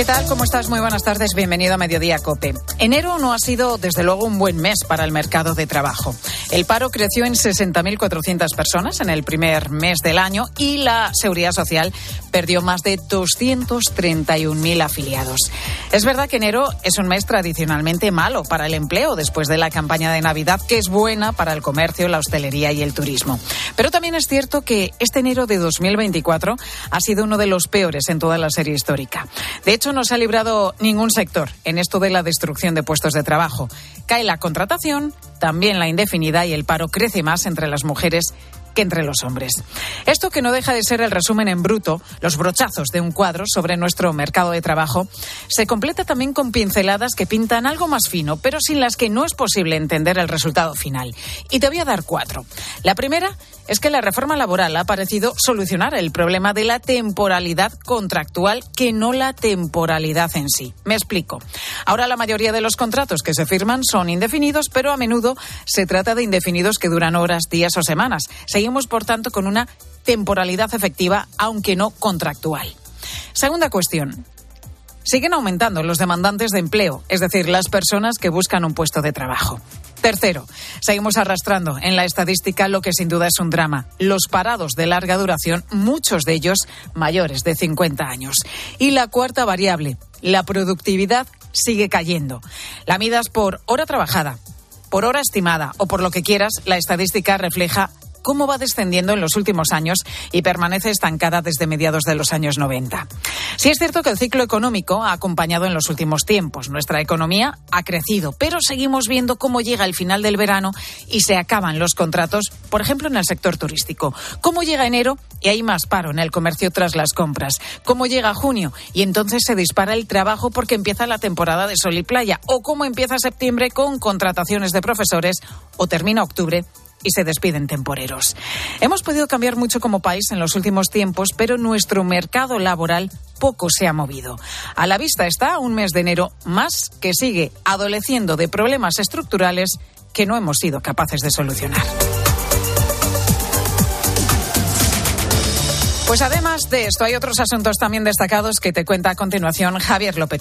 ¿Qué tal? ¿Cómo estás? Muy buenas tardes. Bienvenido a Mediodía Cope. Enero no ha sido, desde luego, un buen mes para el mercado de trabajo. El paro creció en 60.400 personas en el primer mes del año y la Seguridad Social perdió más de 231.000 afiliados. Es verdad que enero es un mes tradicionalmente malo para el empleo después de la campaña de Navidad, que es buena para el comercio, la hostelería y el turismo. Pero también es cierto que este enero de 2024 ha sido uno de los peores en toda la serie histórica. De hecho, no se ha librado ningún sector en esto de la destrucción de puestos de trabajo. Cae la contratación, también la indefinida y el paro crece más entre las mujeres que entre los hombres. Esto que no deja de ser el resumen en bruto, los brochazos de un cuadro sobre nuestro mercado de trabajo, se completa también con pinceladas que pintan algo más fino, pero sin las que no es posible entender el resultado final. Y te voy a dar cuatro. La primera es que la reforma laboral ha parecido solucionar el problema de la temporalidad contractual que no la temporalidad en sí. Me explico. Ahora la mayoría de los contratos que se firman son indefinidos, pero a menudo se trata de indefinidos que duran horas, días o semanas. Seguimos, por tanto, con una temporalidad efectiva, aunque no contractual. Segunda cuestión. Siguen aumentando los demandantes de empleo, es decir, las personas que buscan un puesto de trabajo. Tercero, seguimos arrastrando en la estadística lo que sin duda es un drama, los parados de larga duración, muchos de ellos mayores de 50 años. Y la cuarta variable, la productividad sigue cayendo. La midas por hora trabajada, por hora estimada o por lo que quieras, la estadística refleja cómo va descendiendo en los últimos años y permanece estancada desde mediados de los años 90. Sí es cierto que el ciclo económico ha acompañado en los últimos tiempos. Nuestra economía ha crecido, pero seguimos viendo cómo llega el final del verano y se acaban los contratos, por ejemplo, en el sector turístico. Cómo llega enero y hay más paro en el comercio tras las compras. Cómo llega junio y entonces se dispara el trabajo porque empieza la temporada de sol y playa. O cómo empieza septiembre con contrataciones de profesores o termina octubre y se despiden temporeros. Hemos podido cambiar mucho como país en los últimos tiempos, pero nuestro mercado laboral poco se ha movido. A la vista está un mes de enero más que sigue adoleciendo de problemas estructurales que no hemos sido capaces de solucionar. Pues además de esto, hay otros asuntos también destacados que te cuenta a continuación Javier López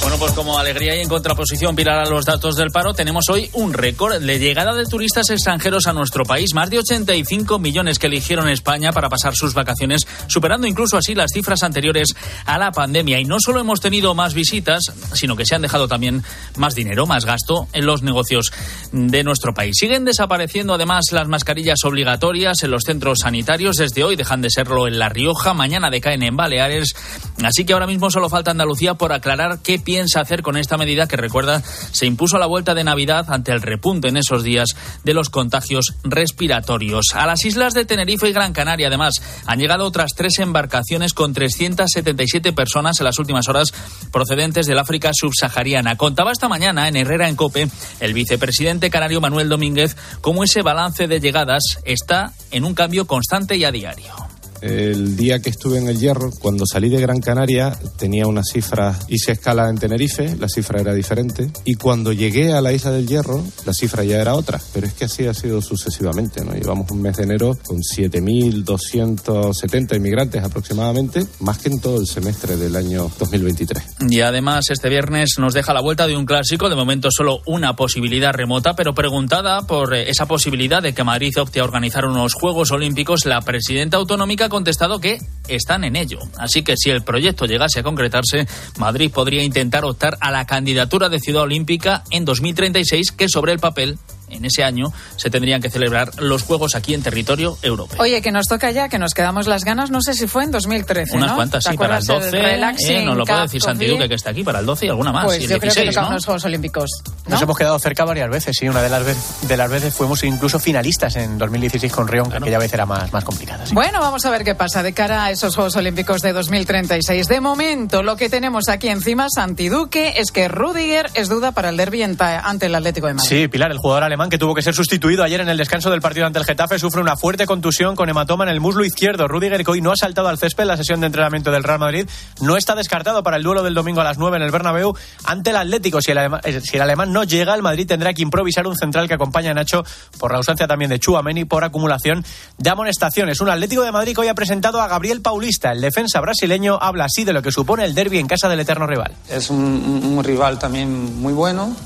bueno, pues como alegría y en contraposición, Pilar, a los datos del paro, tenemos hoy un récord de llegada de turistas extranjeros a nuestro país. Más de 85 millones que eligieron España para pasar sus vacaciones, superando incluso así las cifras anteriores a la pandemia. Y no solo hemos tenido más visitas, sino que se han dejado también más dinero, más gasto en los negocios de nuestro país. Siguen desapareciendo además las mascarillas obligatorias en los centros sanitarios. Desde hoy dejan de serlo en La Rioja, mañana decaen en Baleares. Así que ahora mismo solo falta Andalucía por aclarar qué piensa hacer con esta medida que recuerda se impuso a la vuelta de Navidad ante el repunte en esos días de los contagios respiratorios. A las islas de Tenerife y Gran Canaria, además, han llegado otras tres embarcaciones con 377 personas en las últimas horas procedentes del África subsahariana. Contaba esta mañana en Herrera en Cope el vicepresidente canario Manuel Domínguez cómo ese balance de llegadas está en un cambio constante y a diario. El día que estuve en el Hierro, cuando salí de Gran Canaria, tenía una cifra, hice escala en Tenerife, la cifra era diferente, y cuando llegué a la isla del Hierro, la cifra ya era otra, pero es que así ha sido sucesivamente, ¿no? Llevamos un mes de enero con 7.270 inmigrantes aproximadamente, más que en todo el semestre del año 2023. Y además, este viernes nos deja la vuelta de un clásico, de momento solo una posibilidad remota, pero preguntada por esa posibilidad de que Madrid opte a organizar unos Juegos Olímpicos, la presidenta autonómica contestado que están en ello. Así que si el proyecto llegase a concretarse, Madrid podría intentar optar a la candidatura de Ciudad Olímpica en 2036, que sobre el papel en ese año se tendrían que celebrar los Juegos aquí en territorio europeo. Oye, que nos toca ya, que nos quedamos las ganas, no sé si fue en 2013, Unas cuantas, sí, para el 12, eh, nos lo puede decir Santiduque que está aquí, para el 12 y alguna más. Pues y el yo 16, creo que ¿no? los Juegos Olímpicos. ¿no? Nos hemos quedado cerca varias veces, sí. Una de las, vez- de las veces fuimos incluso finalistas en 2016 con Rion, que aquella vez era más, más complicada. sí. Bueno, vamos a ver qué pasa de cara a esos Juegos Olímpicos de 2036. De momento, lo que tenemos aquí encima, Santiduque, es que Rudiger es duda para el derbi ante el Atlético de Madrid. Sí, Pilar, el jugador alemán alemán, que tuvo que ser sustituido ayer en el descanso del partido ante el Getafe, sufre una fuerte contusión con hematoma en el muslo izquierdo. Rudiger hoy no ha saltado al césped en la sesión de entrenamiento del Real Madrid. No está descartado para el duelo del domingo a las 9 en el Bernabéu ante el Atlético. Si el, alemán, eh, si el alemán no llega, el Madrid tendrá que improvisar un central que acompaña a Nacho por la ausencia también de Chuameni por acumulación de amonestaciones. Un Atlético de Madrid que hoy ha presentado a Gabriel Paulista. El defensa brasileño habla así de lo que supone el derby en casa del eterno rival. Es un rival también muy bueno,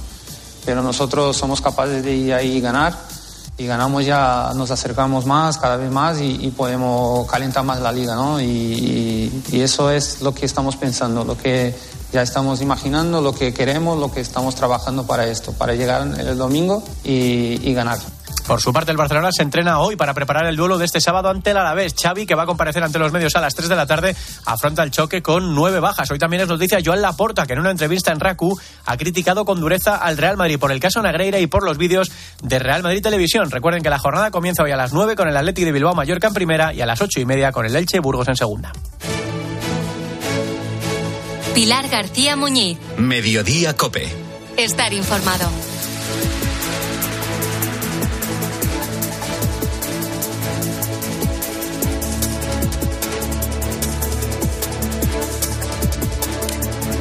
pero nosotros somos capaces de ir ahí y ganar. Y ganamos ya, nos acercamos más, cada vez más y, podemos calentar más la liga, ¿no? Y, eso es lo que estamos pensando, lo que ya estamos imaginando, lo que queremos, lo que estamos trabajando para esto, para llegar el domingo y ganar. Por su parte, el Barcelona se entrena hoy para preparar el duelo de este sábado ante el Alavés. Xavi, que va a comparecer ante los medios a las 3 de la tarde, afronta el choque con nueve bajas. Hoy también es noticia Joan Laporta, que en una entrevista en RACU ha criticado con dureza al Real Madrid por el caso Negreira y por los vídeos de Real Madrid Televisión. Recuerden que la jornada comienza hoy a las 9 con el Atlético de Bilbao Mallorca en primera y a las 8 y media con el Elche Burgos en segunda. Pilar García Muñiz. Mediodía Cope. Estar informado.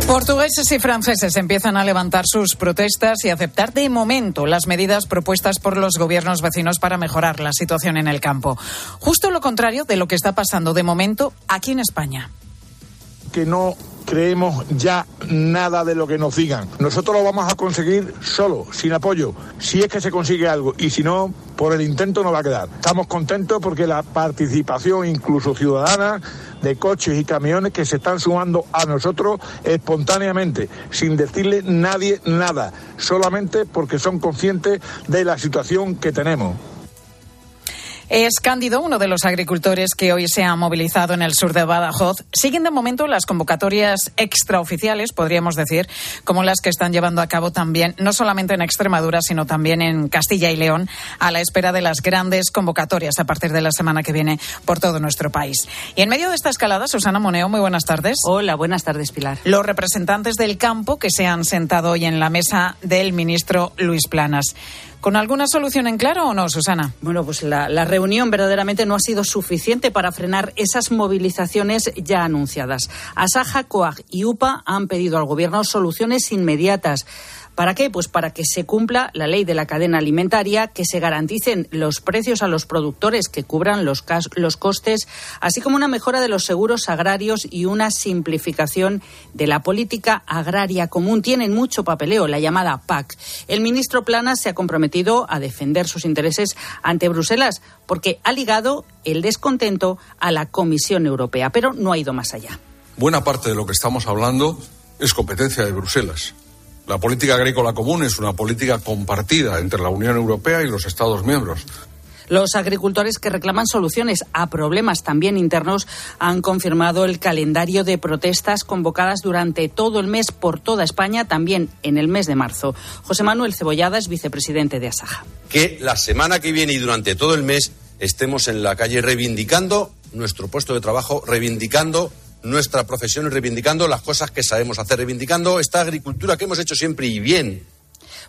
Portugueses y franceses empiezan a levantar sus protestas y aceptar de momento las medidas propuestas por los gobiernos vecinos para mejorar la situación en el campo. Justo lo contrario de lo que está pasando de momento aquí en España. Que no creemos ya nada de lo que nos digan. Nosotros lo vamos a conseguir solo, sin apoyo, si es que se consigue algo y si no, por el intento no va a quedar. Estamos contentos porque la participación incluso ciudadana de coches y camiones que se están sumando a nosotros espontáneamente, sin decirle nadie nada, solamente porque son conscientes de la situación que tenemos. Es Cándido, uno de los agricultores que hoy se ha movilizado en el sur de Badajoz. Siguen de momento las convocatorias extraoficiales, podríamos decir, como las que están llevando a cabo también, no solamente en Extremadura, sino también en Castilla y León, a la espera de las grandes convocatorias a partir de la semana que viene por todo nuestro país. Y en medio de esta escalada, Susana Moneo, muy buenas tardes. Hola, buenas tardes, Pilar. Los representantes del campo que se han sentado hoy en la mesa del ministro Luis Planas. ¿Con alguna solución en claro o no, Susana? Bueno, pues la, reunión verdaderamente no ha sido suficiente para frenar esas movilizaciones ya anunciadas. Asaja, COAG y UPA han pedido al Gobierno soluciones inmediatas. ¿Para qué? Pues para que se cumpla la ley de la cadena alimentaria, que se garanticen los precios a los productores que cubran los, costes, así como una mejora de los seguros agrarios y una simplificación de la política agraria común. Tienen mucho papeleo, la llamada PAC. El ministro Plana se ha comprometido a defender sus intereses ante Bruselas, porque ha ligado el descontento a la Comisión Europea, pero no ha ido más allá. Buena parte de lo que estamos hablando es competencia de Bruselas. La política agrícola común es una política compartida entre la Unión Europea y los Estados miembros. Los agricultores que reclaman soluciones a problemas también internos han confirmado el calendario de protestas convocadas durante todo el mes por toda España, también en el mes de marzo. José Manuel Cebollada es vicepresidente de Asaja. Que la semana que viene y durante todo el mes estemos en la calle reivindicando nuestro puesto de trabajo, reivindicando nuestra profesión y reivindicando las cosas que sabemos hacer, reivindicando esta agricultura que hemos hecho siempre y bien.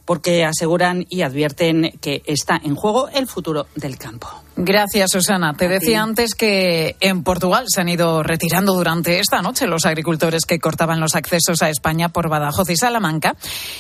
Porque aseguran y advierten que está en juego el futuro del campo. Gracias, Susana. Te decía antes que en Portugal se han ido retirando durante esta noche los agricultores que cortaban los accesos a España por Badajoz y Salamanca.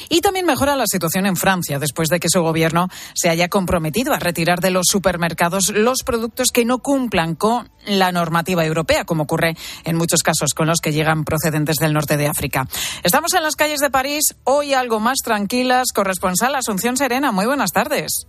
Y también mejora la situación en Francia después de que su gobierno se haya comprometido a retirar de los supermercados los productos que no cumplan con la normativa europea, como ocurre en muchos casos con los que llegan procedentes del norte de África. Estamos en las calles de París, hoy algo más tranquilas. Corresponsal Asunción Serena, muy buenas tardes.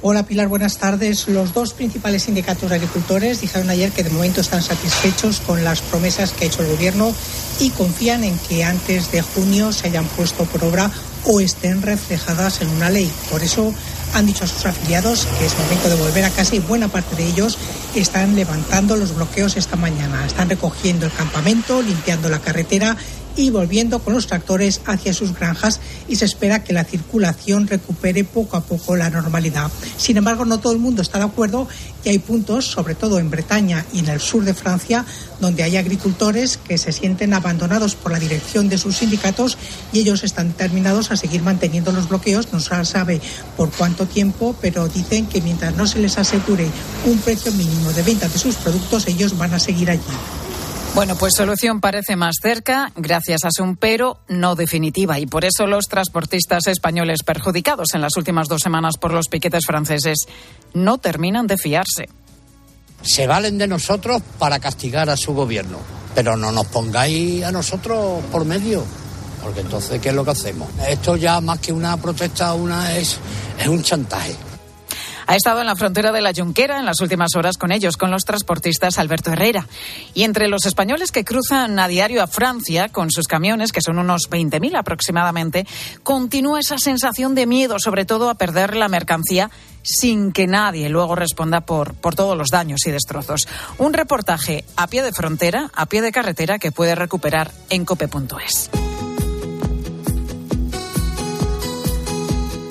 Hola Pilar, buenas tardes. Los dos principales sindicatos de agricultores dijeron ayer que de momento están satisfechos con las promesas que ha hecho el Gobierno y confían en que antes de junio se hayan puesto por obra o estén reflejadas en una ley. Por eso han dicho a sus afiliados que es momento de volver a casa y buena parte de ellos están levantando los bloqueos esta mañana. Están recogiendo el campamento, limpiando la carretera y volviendo con los tractores hacia sus granjas y se espera que la circulación recupere poco a poco la normalidad. Sin embargo, no todo el mundo está de acuerdo y hay puntos, sobre todo en Bretaña y en el sur de Francia, donde hay agricultores que se sienten abandonados por la dirección de sus sindicatos y ellos están determinados a seguir manteniendo los bloqueos. No se sabe por cuánto tiempo, pero dicen que mientras no se les asegure un precio mínimo de venta de sus productos, ellos van a seguir allí. Bueno, pues solución parece más cerca, gracias a un pero no definitiva. Y por eso los transportistas españoles perjudicados en las últimas dos semanas por los piquetes franceses no terminan de fiarse. Se valen de nosotros para castigar a su gobierno, pero no nos pongáis a nosotros por medio, porque entonces, ¿qué es lo que hacemos? Esto ya más que una protesta, una es, es un chantaje. Ha estado en la frontera de la Junquera en las últimas horas con ellos, con los transportistas Alberto Herrera. Y entre los españoles que cruzan a diario a Francia con sus camiones, que son unos 20.000 aproximadamente, continúa esa sensación de miedo, sobre todo a perder la mercancía sin que nadie luego responda por, por todos los daños y destrozos. Un reportaje a pie de frontera, a pie de carretera, que puede recuperar en cope.es.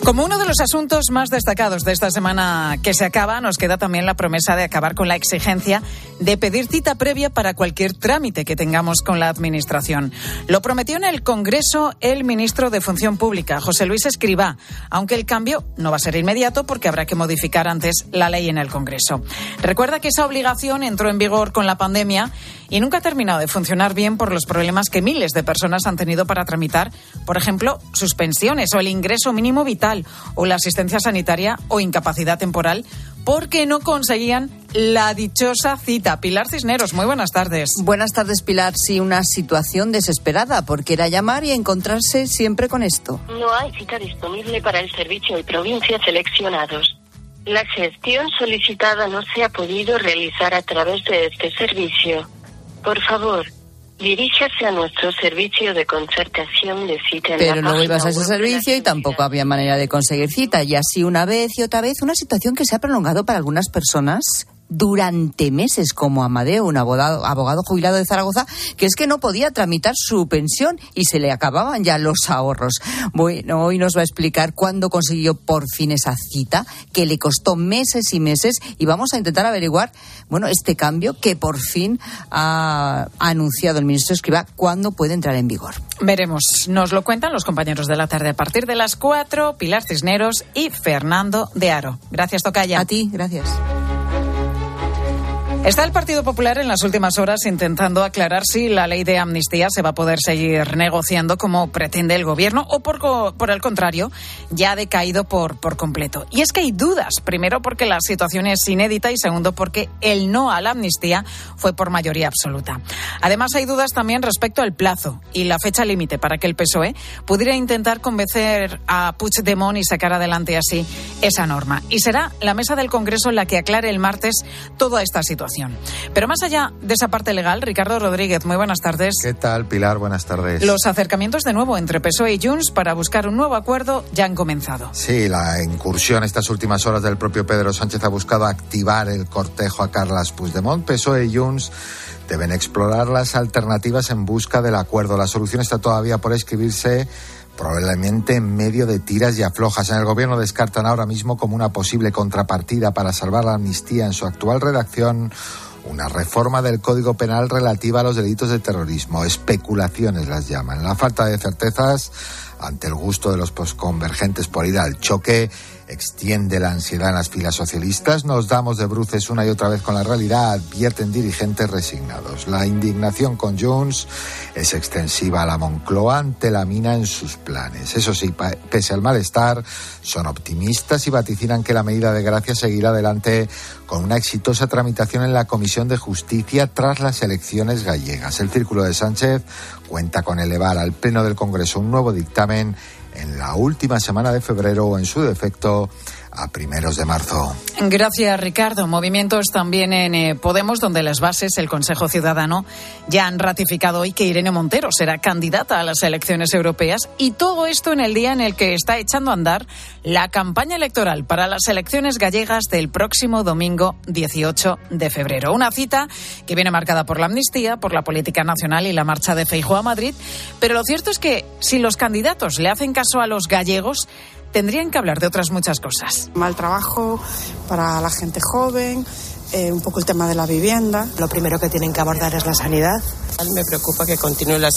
Como uno de los asuntos más destacados de esta semana que se acaba, nos queda también la promesa de acabar con la exigencia de pedir cita previa para cualquier trámite que tengamos con la Administración. Lo prometió en el Congreso el ministro de Función Pública, José Luis Escribá, aunque el cambio no va a ser inmediato porque habrá que modificar antes la ley en el Congreso. Recuerda que esa obligación entró en vigor con la pandemia y nunca ha terminado de funcionar bien por los problemas que miles de personas han tenido para tramitar, por ejemplo, sus pensiones o el ingreso mínimo vital o la asistencia sanitaria o incapacidad temporal porque no conseguían la dichosa cita. Pilar Cisneros, muy buenas tardes. Buenas tardes, Pilar. Sí, una situación desesperada, porque era llamar y encontrarse siempre con esto. No hay cita disponible para el servicio de provincias seleccionados. La gestión solicitada no se ha podido realizar a través de este servicio. Por favor, diríjase a nuestro servicio de concertación de cita. En Pero luego ibas a ese servicio y tampoco había manera de conseguir cita. Y así una vez y otra vez, una situación que se ha prolongado para algunas personas durante meses, como Amadeo, un abogado, abogado jubilado de Zaragoza, que es que no podía tramitar su pensión y se le acababan ya los ahorros. Bueno, hoy nos va a explicar cuándo consiguió por fin esa cita, que le costó meses y meses, y vamos a intentar averiguar, bueno, este cambio que por fin ha anunciado el ministro Escriba, cuándo puede entrar en vigor. Veremos. Nos lo cuentan los compañeros de la tarde a partir de las 4, Pilar Cisneros y Fernando de Aro. Gracias, Tocaya. A ti, gracias. Está el Partido Popular en las últimas horas intentando aclarar si la ley de amnistía se va a poder seguir negociando como pretende el Gobierno o, por, el contrario, ya ha decaído por, por completo. Y es que hay dudas. Primero, porque la situación es inédita y segundo, porque el no a la amnistía fue por mayoría absoluta. Además, hay dudas también respecto al plazo y la fecha límite para que el PSOE pudiera intentar convencer a Puigdemont y sacar adelante así esa norma. Y será la mesa del Congreso la que aclare el martes toda esta situación. Pero más allá de esa parte legal, Ricardo Rodríguez, muy buenas tardes. ¿Qué tal, Pilar? Buenas tardes. Los acercamientos de nuevo entre PSOE y Junts para buscar un nuevo acuerdo ya han comenzado. Sí, la incursión estas últimas horas del propio Pedro Sánchez ha buscado activar el cortejo a Carles Puigdemont. PSOE y Junts deben explorar las alternativas en busca del acuerdo. La solución está todavía por escribirse probablemente en medio de tiras y aflojas. En el gobierno descartan ahora mismo como una posible contrapartida para salvar la amnistía en su actual redacción una reforma del Código Penal relativa a los delitos de terrorismo. Especulaciones las llaman. La falta de certezas ante el gusto de los posconvergentes por ir al choque extiende la ansiedad en las filas socialistas. Nos damos de bruces una y otra vez con la realidad, advierten dirigentes resignados. La indignación con Junts es extensiva a la Moncloa ante la mina en sus planes. Eso sí, pese al malestar, son optimistas y vaticinan que la medida de gracia seguirá adelante con una exitosa tramitación en la Comisión de Justicia tras las elecciones gallegas. El Círculo de Sánchez cuenta con elevar al Pleno del Congreso un nuevo dictamen en la última semana de febrero en su defecto, a primeros de marzo. Gracias, Ricardo. Movimientos también en eh, Podemos, donde las bases, el Consejo Ciudadano, ya han ratificado hoy que Irene Montero será candidata a las elecciones europeas y todo esto en el día en el que está echando a andar la campaña electoral para las elecciones gallegas del próximo domingo 18 de febrero. Una cita que viene marcada por la amnistía, por la política nacional y la marcha de Feijóo a Madrid, pero lo cierto es que si los candidatos le hacen caso a los gallegos, tendrían que hablar de otras muchas cosas. Mal trabajo para la gente joven, eh, un poco el tema de la vivienda. Lo primero que tienen que abordar es la sanidad. Me preocupa que continúe la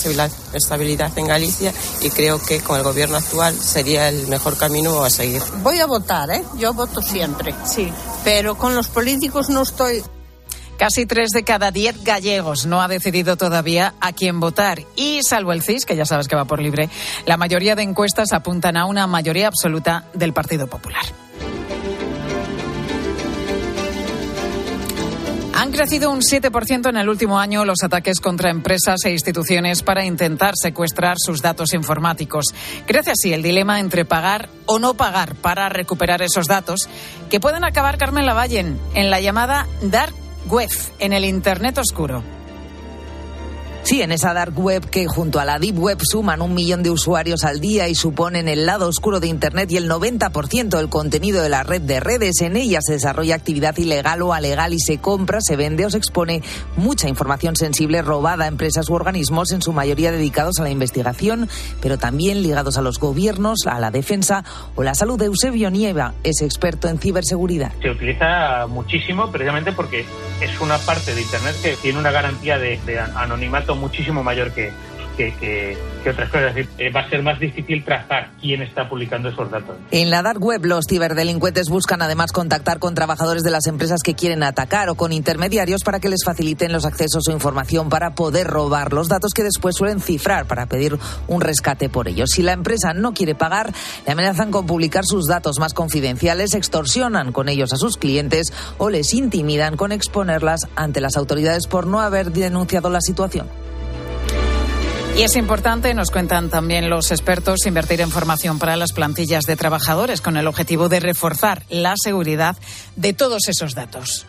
estabilidad en Galicia y creo que con el gobierno actual sería el mejor camino a seguir. Voy a votar, ¿eh? Yo voto siempre. Sí. Pero con los políticos no estoy. Casi tres de cada diez gallegos no ha decidido todavía a quién votar. Y salvo el CIS, que ya sabes que va por libre, la mayoría de encuestas apuntan a una mayoría absoluta del Partido Popular. Han crecido un 7% en el último año los ataques contra empresas e instituciones para intentar secuestrar sus datos informáticos. Crece así el dilema entre pagar o no pagar para recuperar esos datos que pueden acabar, Carmen Lavallen, en la llamada Dark Web, en el Internet oscuro. Sí, en esa dark web que junto a la deep web suman un millón de usuarios al día y suponen el lado oscuro de Internet y el 90% del contenido de la red de redes. En ella se desarrolla actividad ilegal o alegal y se compra, se vende o se expone mucha información sensible robada a empresas u organismos, en su mayoría dedicados a la investigación, pero también ligados a los gobiernos, a la defensa o la salud. Eusebio Nieva es experto en ciberseguridad. Se utiliza muchísimo precisamente porque es una parte de Internet que tiene una garantía de, de anonimato muchísimo mayor que, que, otras cosas. Eh, va a ser más difícil trazar quién está publicando esos datos. En la dark web, los ciberdelincuentes buscan además contactar con trabajadores de las empresas que quieren atacar o con intermediarios para que les faciliten los accesos o información para poder robar los datos que después suelen cifrar para pedir un rescate por ellos. Si la empresa no quiere pagar, le amenazan con publicar sus datos más confidenciales, extorsionan con ellos a sus clientes o les intimidan con exponerlas ante las autoridades por no haber denunciado la situación. Y es importante, nos cuentan también los expertos, invertir en formación para las plantillas de trabajadores con el objetivo de reforzar la seguridad de todos esos datos.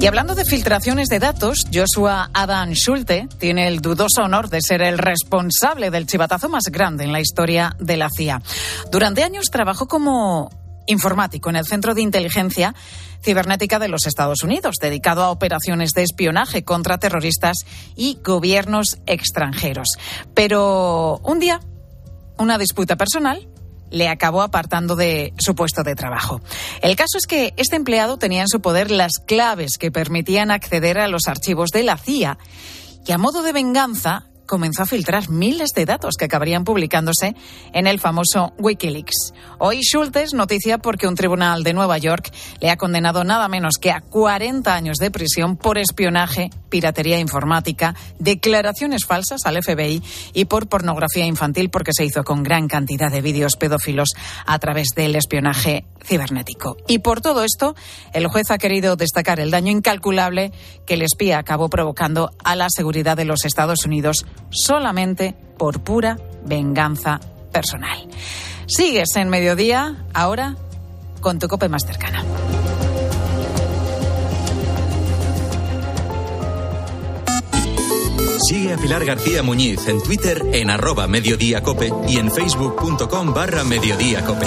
Y hablando de filtraciones de datos, Joshua Adam Schulte tiene el dudoso honor de ser el responsable del chivatazo más grande en la historia de la CIA. Durante años trabajó como informático en el Centro de Inteligencia Cibernética de los Estados Unidos, dedicado a operaciones de espionaje contra terroristas y gobiernos extranjeros. Pero un día, una disputa personal le acabó apartando de su puesto de trabajo. El caso es que este empleado tenía en su poder las claves que permitían acceder a los archivos de la CIA y a modo de venganza comenzó a filtrar miles de datos que acabarían publicándose en el famoso Wikileaks. Hoy Schultes noticia porque un tribunal de Nueva York le ha condenado nada menos que a 40 años de prisión por espionaje, piratería informática, declaraciones falsas al FBI y por pornografía infantil porque se hizo con gran cantidad de vídeos pedófilos a través del espionaje cibernético. Y por todo esto, el juez ha querido destacar el daño incalculable que el espía acabó provocando a la seguridad de los Estados Unidos solamente por pura venganza personal. Sigues en mediodía, ahora con tu cope más cercana. Sigue a Pilar García Muñiz en Twitter en arroba mediodíacope y en facebook.com barra mediodíacope.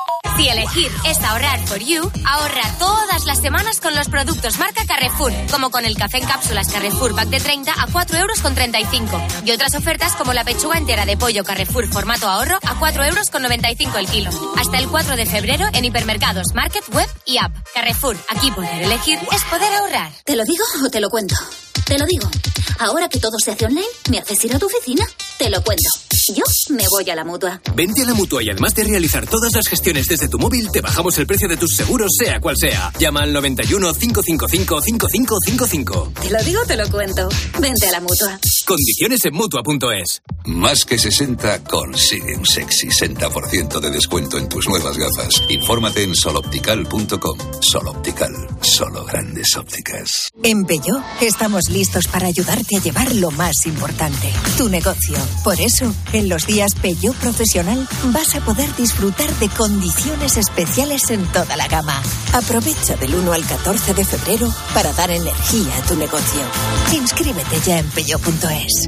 Si elegir es ahorrar for you, ahorra todas las semanas con los productos marca Carrefour, como con el café en cápsulas Carrefour Pack de 30 a 4 euros con 35. Y otras ofertas como la pechuga entera de pollo Carrefour formato ahorro a 4 euros con 95 el kilo. Hasta el 4 de febrero en hipermercados, market, web y app. Carrefour, aquí poder elegir es poder ahorrar. ¿Te lo digo o te lo cuento? Te lo digo. Ahora que todo se hace online, ¿me haces ir a tu oficina? Te lo cuento. Yo me voy a la mutua. Vente a la mutua y además de realizar todas las gestiones desde tu móvil, te bajamos el precio de tus seguros, sea cual sea. Llama al 91 555 5555. Te lo digo, te lo cuento. Vente a la mutua. Condiciones en mutua.es. Más que 60 consigue un sexy 60% de descuento en tus nuevas gafas. Infórmate en soloptical.com. Soloptical, solo grandes ópticas. En Peugeot estamos listos para ayudarte a llevar lo más importante, tu negocio. Por eso, en los días Peugeot Profesional vas a poder disfrutar de condiciones especiales en toda la gama. Aprovecha del 1 al 14 de febrero para dar energía a tu negocio. Inscríbete ya en peugeot.es.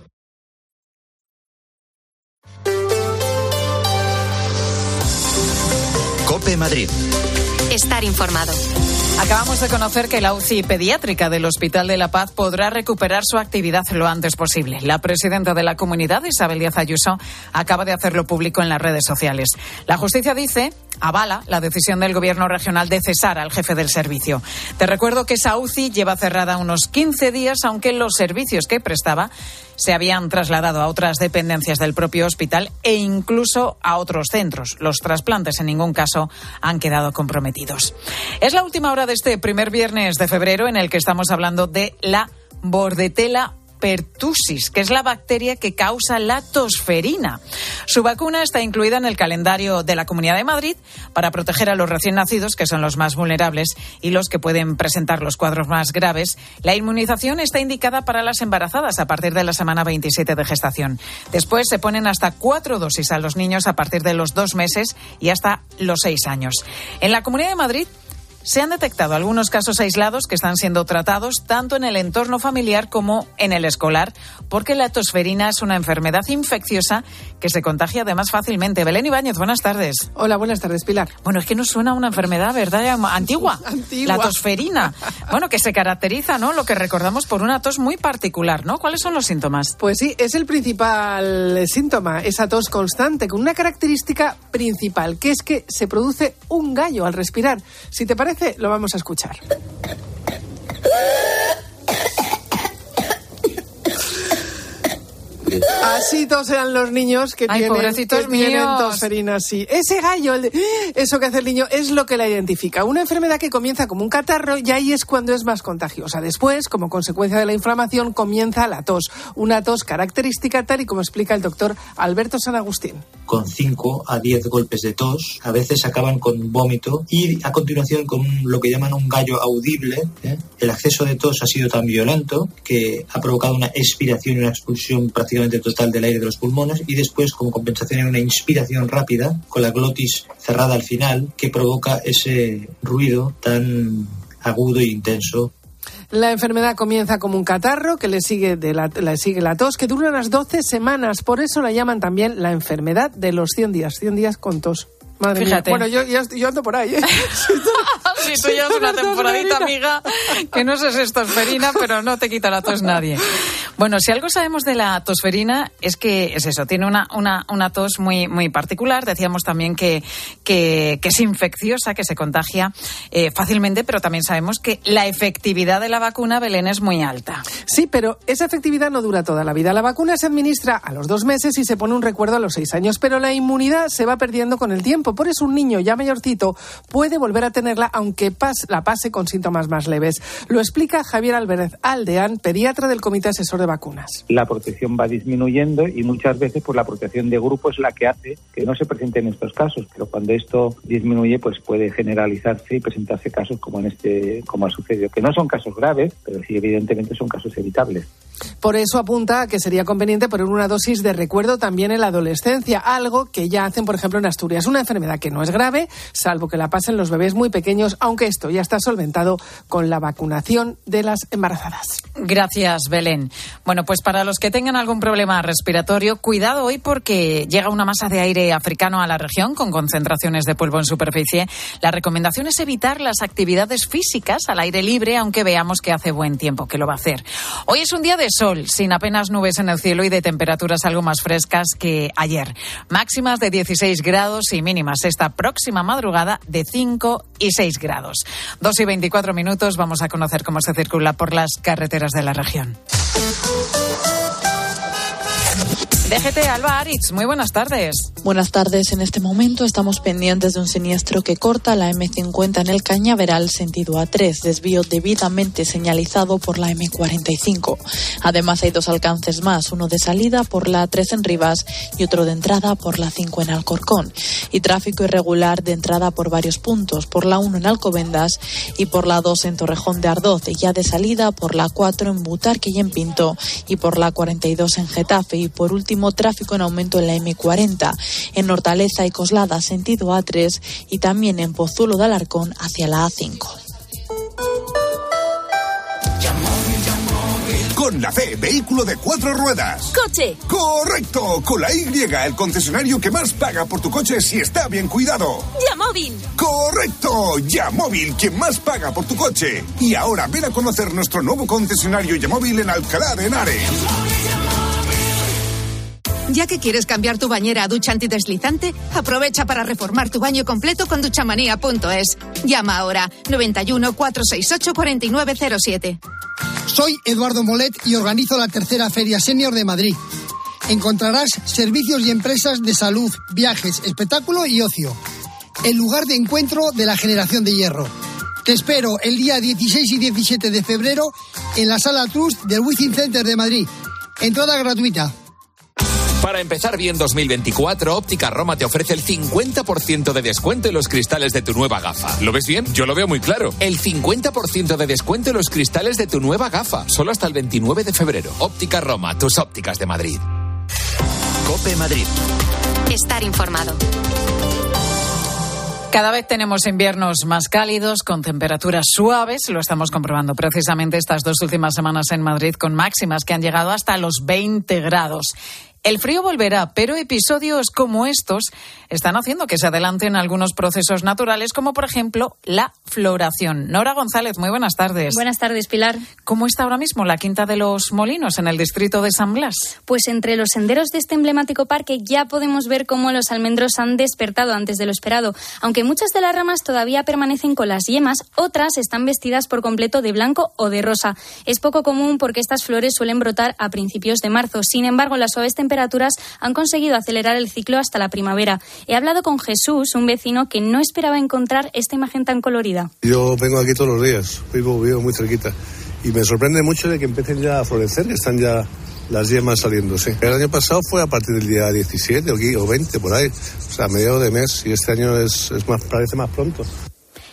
Cope Madrid. Estar informado. Acabamos de conocer que la UCI pediátrica del Hospital de la Paz podrá recuperar su actividad lo antes posible. La presidenta de la comunidad, Isabel Díaz Ayuso, acaba de hacerlo público en las redes sociales. La justicia dice avala la decisión del gobierno regional de cesar al jefe del servicio. Te recuerdo que esa lleva cerrada unos 15 días, aunque los servicios que prestaba se habían trasladado a otras dependencias del propio hospital e incluso a otros centros. Los trasplantes en ningún caso han quedado comprometidos. Es la última hora de este primer viernes de febrero en el que estamos hablando de la bordetela pertussis, que es la bacteria que causa la tosferina. Su vacuna está incluida en el calendario de la Comunidad de Madrid para proteger a los recién nacidos, que son los más vulnerables y los que pueden presentar los cuadros más graves. La inmunización está indicada para las embarazadas a partir de la semana 27 de gestación. Después se ponen hasta cuatro dosis a los niños a partir de los dos meses y hasta los seis años. En la Comunidad de Madrid se han detectado algunos casos aislados que están siendo tratados tanto en el entorno familiar como en el escolar, porque la tosferina es una enfermedad infecciosa que se contagia además fácilmente. Belén Ibáñez, buenas tardes. Hola, buenas tardes, Pilar. Bueno, es que nos suena una enfermedad, ¿verdad? Antigua. Antigua. La tosferina. Bueno, que se caracteriza, ¿no? Lo que recordamos por una tos muy particular, ¿no? ¿Cuáles son los síntomas? Pues sí, es el principal síntoma, esa tos constante, con una característica principal, que es que se produce un gallo al respirar. Si te parece, lo vamos a escuchar. Así toserán los niños que Ay, tienen, que tosferina, sí. Ese gallo, el de- eso que hace el niño, es lo que la identifica. Una enfermedad que comienza como un catarro y ahí es cuando es más contagiosa. Después, como consecuencia de la inflamación, comienza la tos. Una tos característica tal y como explica el doctor Alberto San Agustín. con 5 a 10 golpes de tos, a veces acaban con vómito y a continuación con lo que llaman un gallo audible. ¿eh? El acceso de tos ha sido tan violento que ha provocado una expiración y una expulsión prácticamente total del aire de los pulmones y después como compensación hay una inspiración rápida con la glotis cerrada al final que provoca ese ruido tan agudo e intenso La enfermedad comienza como un catarro que le sigue, de la, le sigue la tos, que dura unas 12 semanas. Por eso la llaman también la enfermedad de los 100 días. 100 días con tos. Madre Fíjate. mía. Bueno, yo, yo, yo ando por ahí, ¿eh? Si tú llevas una temporadita, amiga, que no sé si es tosferina, pero no te quita la tos nadie. Bueno, si algo sabemos de la tosferina es que es eso, tiene una, una, una tos muy, muy particular. Decíamos también que, que, que es infecciosa, que se contagia eh, fácilmente, pero también sabemos que la efectividad de la vacuna, Belén, es muy alta. Sí, pero esa efectividad no dura toda la vida. La vacuna se administra a los dos meses y se pone un recuerdo a los seis años, pero la inmunidad se va perdiendo con el tiempo. Por eso un niño ya mayorcito puede volver a tenerla aunque pas- la pase con síntomas más leves. Lo explica Javier Álvarez Aldeán, pediatra del Comité Asesor de Vacunas. la protección va disminuyendo y muchas veces pues la protección de grupo es la que hace que no se presenten estos casos, pero cuando esto disminuye pues puede generalizarse y presentarse casos como en este como ha sucedido, que no son casos graves, pero sí evidentemente son casos evitables. Por eso apunta a que sería conveniente poner una dosis de recuerdo también en la adolescencia, algo que ya hacen, por ejemplo, en Asturias. Una enfermedad que no es grave, salvo que la pasen los bebés muy pequeños, aunque esto ya está solventado con la vacunación de las embarazadas. Gracias, Belén. Bueno, pues para los que tengan algún problema respiratorio, cuidado hoy porque llega una masa de aire africano a la región con concentraciones de polvo en superficie. La recomendación es evitar las actividades físicas al aire libre, aunque veamos que hace buen tiempo que lo va a hacer. Hoy es un día de sol, sin apenas nubes en el cielo y de temperaturas algo más frescas que ayer. Máximas de 16 grados y mínimas esta próxima madrugada de 5 y 6 grados. Dos y 24 minutos vamos a conocer cómo se circula por las carreteras de la región. DGT Alba Aritz, muy buenas tardes. Buenas tardes. En este momento estamos pendientes de un siniestro que corta la M50 en el Cañaveral sentido A3, desvío debidamente señalizado por la M45. Además hay dos alcances más, uno de salida por la A3 en Rivas y otro de entrada por la 5 en Alcorcón. Y tráfico irregular de entrada por varios puntos, por la 1 en Alcobendas y por la 2 en Torrejón de Ardoz y ya de salida por la 4 en Butarque y en Pinto y por la 42 en Getafe y por último tráfico en aumento en la M40, en Hortaleza y Coslada sentido A3 y también en Pozuelo de Alarcón hacia la A5. Con la C, vehículo de cuatro ruedas. ¡Coche! ¡Correcto! Con la Y, el concesionario que más paga por tu coche si está bien cuidado. ¡Yamóvil! ¡Correcto! Yamóvil, quien más paga por tu coche. Y ahora ven a conocer nuestro nuevo concesionario Yamóvil en Alcalá de Henares. Ya que quieres cambiar tu bañera a ducha antideslizante, aprovecha para reformar tu baño completo con duchamanía.es. Llama ahora 91 468 4907. Soy Eduardo Molet y organizo la tercera Feria Senior de Madrid. Encontrarás servicios y empresas de salud, viajes, espectáculo y ocio. El lugar de encuentro de la generación de hierro. Te espero el día 16 y 17 de febrero en la Sala Trust del Wizzing Center de Madrid. Entrada gratuita. Para empezar bien 2024, Óptica Roma te ofrece el 50% de descuento en los cristales de tu nueva gafa. ¿Lo ves bien? Yo lo veo muy claro. El 50% de descuento en los cristales de tu nueva gafa. Solo hasta el 29 de febrero. Óptica Roma, tus ópticas de Madrid. Cope Madrid. Estar informado. Cada vez tenemos inviernos más cálidos, con temperaturas suaves. Lo estamos comprobando precisamente estas dos últimas semanas en Madrid, con máximas que han llegado hasta los 20 grados. El frío volverá, pero episodios como estos están haciendo que se adelanten algunos procesos naturales, como por ejemplo la floración. Nora González, muy buenas tardes. Buenas tardes, Pilar. ¿Cómo está ahora mismo la Quinta de los Molinos en el distrito de San Blas? Pues entre los senderos de este emblemático parque ya podemos ver cómo los almendros han despertado antes de lo esperado. Aunque muchas de las ramas todavía permanecen con las yemas, otras están vestidas por completo de blanco o de rosa. Es poco común porque estas flores suelen brotar a principios de marzo. Sin embargo, las suaves temperaturas han conseguido acelerar el ciclo hasta la primavera. He hablado con Jesús, un vecino que no esperaba encontrar esta imagen tan colorida. Yo vengo aquí todos los días, vivo, vivo muy cerquita. Y me sorprende mucho de que empiecen ya a florecer, que están ya las yemas saliendo, sí. El año pasado fue a partir del día 17 o 20, por ahí, o sea, a mediados de mes, y este año es, es más, parece más pronto.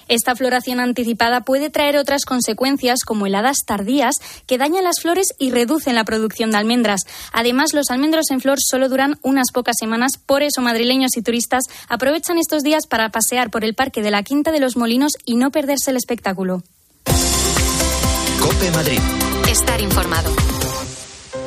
Esta floración anticipada puede traer otras consecuencias como heladas tardías que dañan las flores y reducen la producción de almendras. Además, los almendros en flor solo duran unas pocas semanas, por eso madrileños y turistas aprovechan estos días para pasear por el Parque de la Quinta de los Molinos y no perderse el espectáculo. Cope Madrid. Estar informado.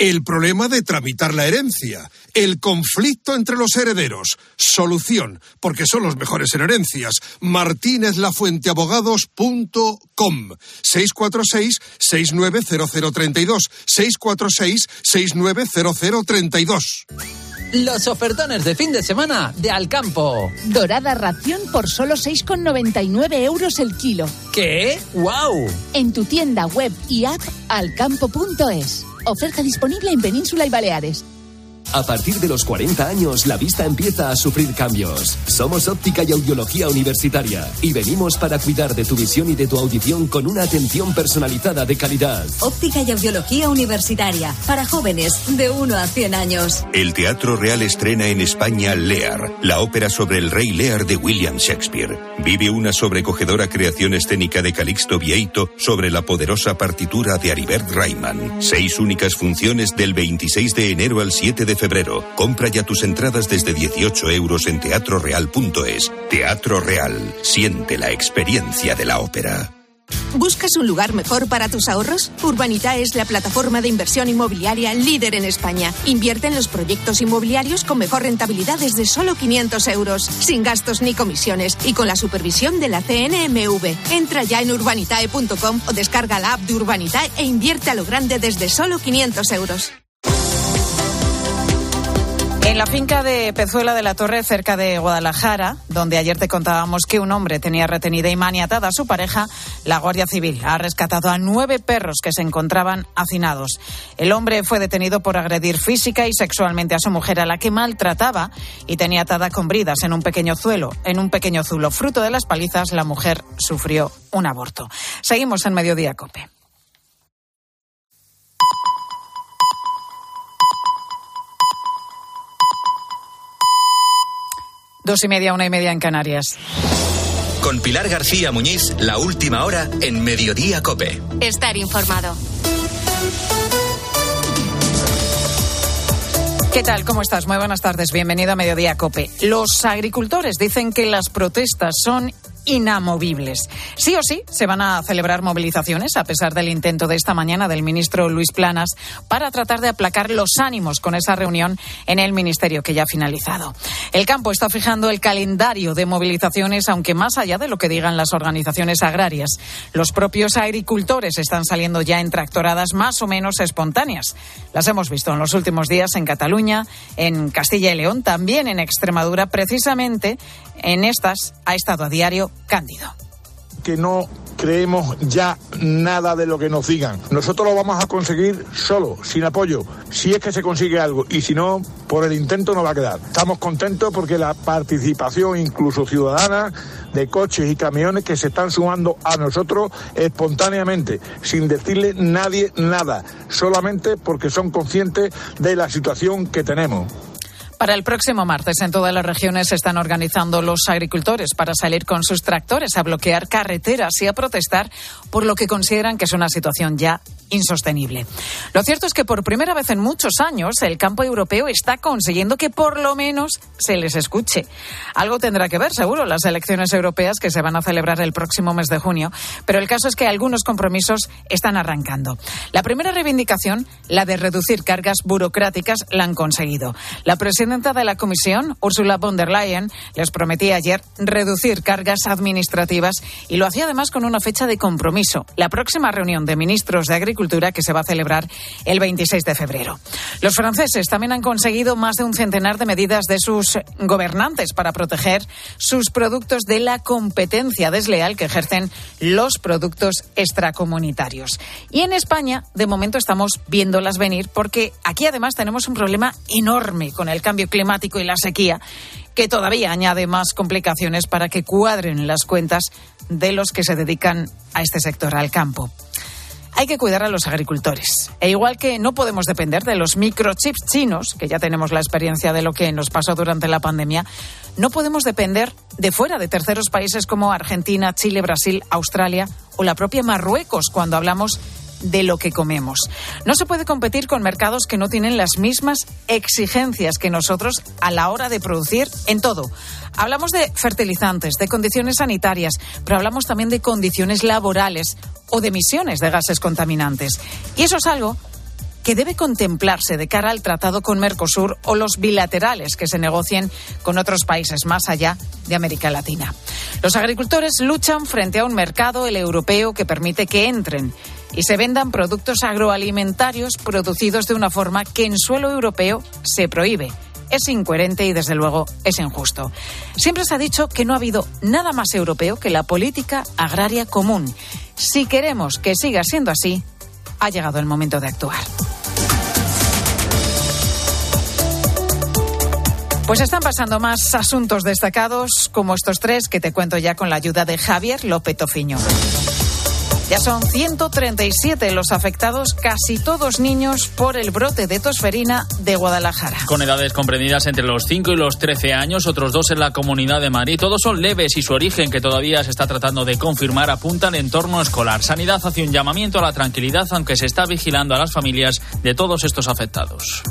El problema de tramitar la herencia. El conflicto entre los herederos. Solución, porque son los mejores en herencias. martínezlafuenteabogados.com 646-690032. 646-690032. Los ofertones de fin de semana de Alcampo. Dorada ración por solo 6,99 euros el kilo. ¿Qué? ¡Wow! En tu tienda web y app alcampo.es. Oferta disponible en Península y Baleares. A partir de los 40 años, la vista empieza a sufrir cambios. Somos óptica y audiología universitaria y venimos para cuidar de tu visión y de tu audición con una atención personalizada de calidad. Óptica y audiología universitaria para jóvenes de 1 a 100 años. El Teatro Real estrena en España Lear, la ópera sobre el rey Lear de William Shakespeare. Vive una sobrecogedora creación escénica de Calixto Vieito sobre la poderosa partitura de Aribert Reimann. Seis únicas funciones del 26 de enero al 7 de febrero. Compra ya tus entradas desde 18 euros en teatroreal.es. Teatro Real. Siente la experiencia de la ópera. ¿Buscas un lugar mejor para tus ahorros? Urbanita es la plataforma de inversión inmobiliaria líder en España. Invierte en los proyectos inmobiliarios con mejor rentabilidad desde solo 500 euros, sin gastos ni comisiones y con la supervisión de la CNMV. Entra ya en urbanitae.com o descarga la app de Urbanitae e invierte a lo grande desde solo 500 euros. En la finca de Pezuela de la Torre, cerca de Guadalajara, donde ayer te contábamos que un hombre tenía retenida y maniatada a su pareja, la Guardia Civil ha rescatado a nueve perros que se encontraban hacinados. El hombre fue detenido por agredir física y sexualmente a su mujer, a la que maltrataba y tenía atada con bridas en un pequeño zuelo, en un pequeño zulo. Fruto de las palizas, la mujer sufrió un aborto. Seguimos en Mediodía Cope. Dos y media, una y media en Canarias. Con Pilar García Muñiz, la última hora en Mediodía Cope. Estar informado. ¿Qué tal? ¿Cómo estás? Muy buenas tardes. Bienvenido a Mediodía Cope. Los agricultores dicen que las protestas son inamovibles. Sí o sí se van a celebrar movilizaciones a pesar del intento de esta mañana del ministro Luis Planas para tratar de aplacar los ánimos con esa reunión en el ministerio que ya ha finalizado. El campo está fijando el calendario de movilizaciones, aunque más allá de lo que digan las organizaciones agrarias, los propios agricultores están saliendo ya en tractoradas más o menos espontáneas. Las hemos visto en los últimos días en Cataluña, en Castilla y León, también en Extremadura, precisamente en estas ha estado a diario Cándido. Que no creemos ya nada de lo que nos digan. Nosotros lo vamos a conseguir solo, sin apoyo, si es que se consigue algo. Y si no, por el intento no va a quedar. Estamos contentos porque la participación, incluso ciudadana, de coches y camiones que se están sumando a nosotros espontáneamente, sin decirle nadie nada, solamente porque son conscientes de la situación que tenemos. Para el próximo martes en todas las regiones se están organizando los agricultores para salir con sus tractores a bloquear carreteras y a protestar por lo que consideran que es una situación ya insostenible. Lo cierto es que por primera vez en muchos años el campo europeo está consiguiendo que por lo menos se les escuche. Algo tendrá que ver, seguro, las elecciones europeas que se van a celebrar el próximo mes de junio, pero el caso es que algunos compromisos están arrancando. La primera reivindicación, la de reducir cargas burocráticas, la han conseguido. La presidenta de la Comisión, Ursula von der Leyen, les prometía ayer reducir cargas administrativas y lo hacía además con una fecha de compromiso, la próxima reunión de ministros de Agricultura que se va a celebrar el 26 de febrero. Los franceses también han conseguido más de un centenar de medidas de sus gobernantes para proteger sus productos de la competencia desleal que ejercen los productos extracomunitarios. Y en España, de momento, estamos viéndolas venir porque aquí además tenemos un problema enorme con el cambio climático y la sequía que todavía añade más complicaciones para que cuadren las cuentas de los que se dedican a este sector, al campo hay que cuidar a los agricultores. E igual que no podemos depender de los microchips chinos, que ya tenemos la experiencia de lo que nos pasó durante la pandemia, no podemos depender de fuera de terceros países como Argentina, Chile, Brasil, Australia o la propia Marruecos cuando hablamos de lo que comemos. No se puede competir con mercados que no tienen las mismas exigencias que nosotros a la hora de producir en todo. Hablamos de fertilizantes, de condiciones sanitarias, pero hablamos también de condiciones laborales o de emisiones de gases contaminantes. Y eso es algo que debe contemplarse de cara al tratado con Mercosur o los bilaterales que se negocien con otros países más allá de América Latina. Los agricultores luchan frente a un mercado, el europeo, que permite que entren y se vendan productos agroalimentarios producidos de una forma que en suelo europeo se prohíbe. Es incoherente y, desde luego, es injusto. Siempre se ha dicho que no ha habido nada más europeo que la política agraria común. Si queremos que siga siendo así, ha llegado el momento de actuar. Pues están pasando más asuntos destacados como estos tres que te cuento ya con la ayuda de Javier López Tofiño. Ya son 137 los afectados, casi todos niños, por el brote de tosferina de Guadalajara. Con edades comprendidas entre los 5 y los 13 años, otros dos en la Comunidad de Madrid. Todos son leves y su origen, que todavía se está tratando de confirmar, apunta al entorno escolar. Sanidad hace un llamamiento a la tranquilidad, aunque se está vigilando a las familias de todos estos afectados.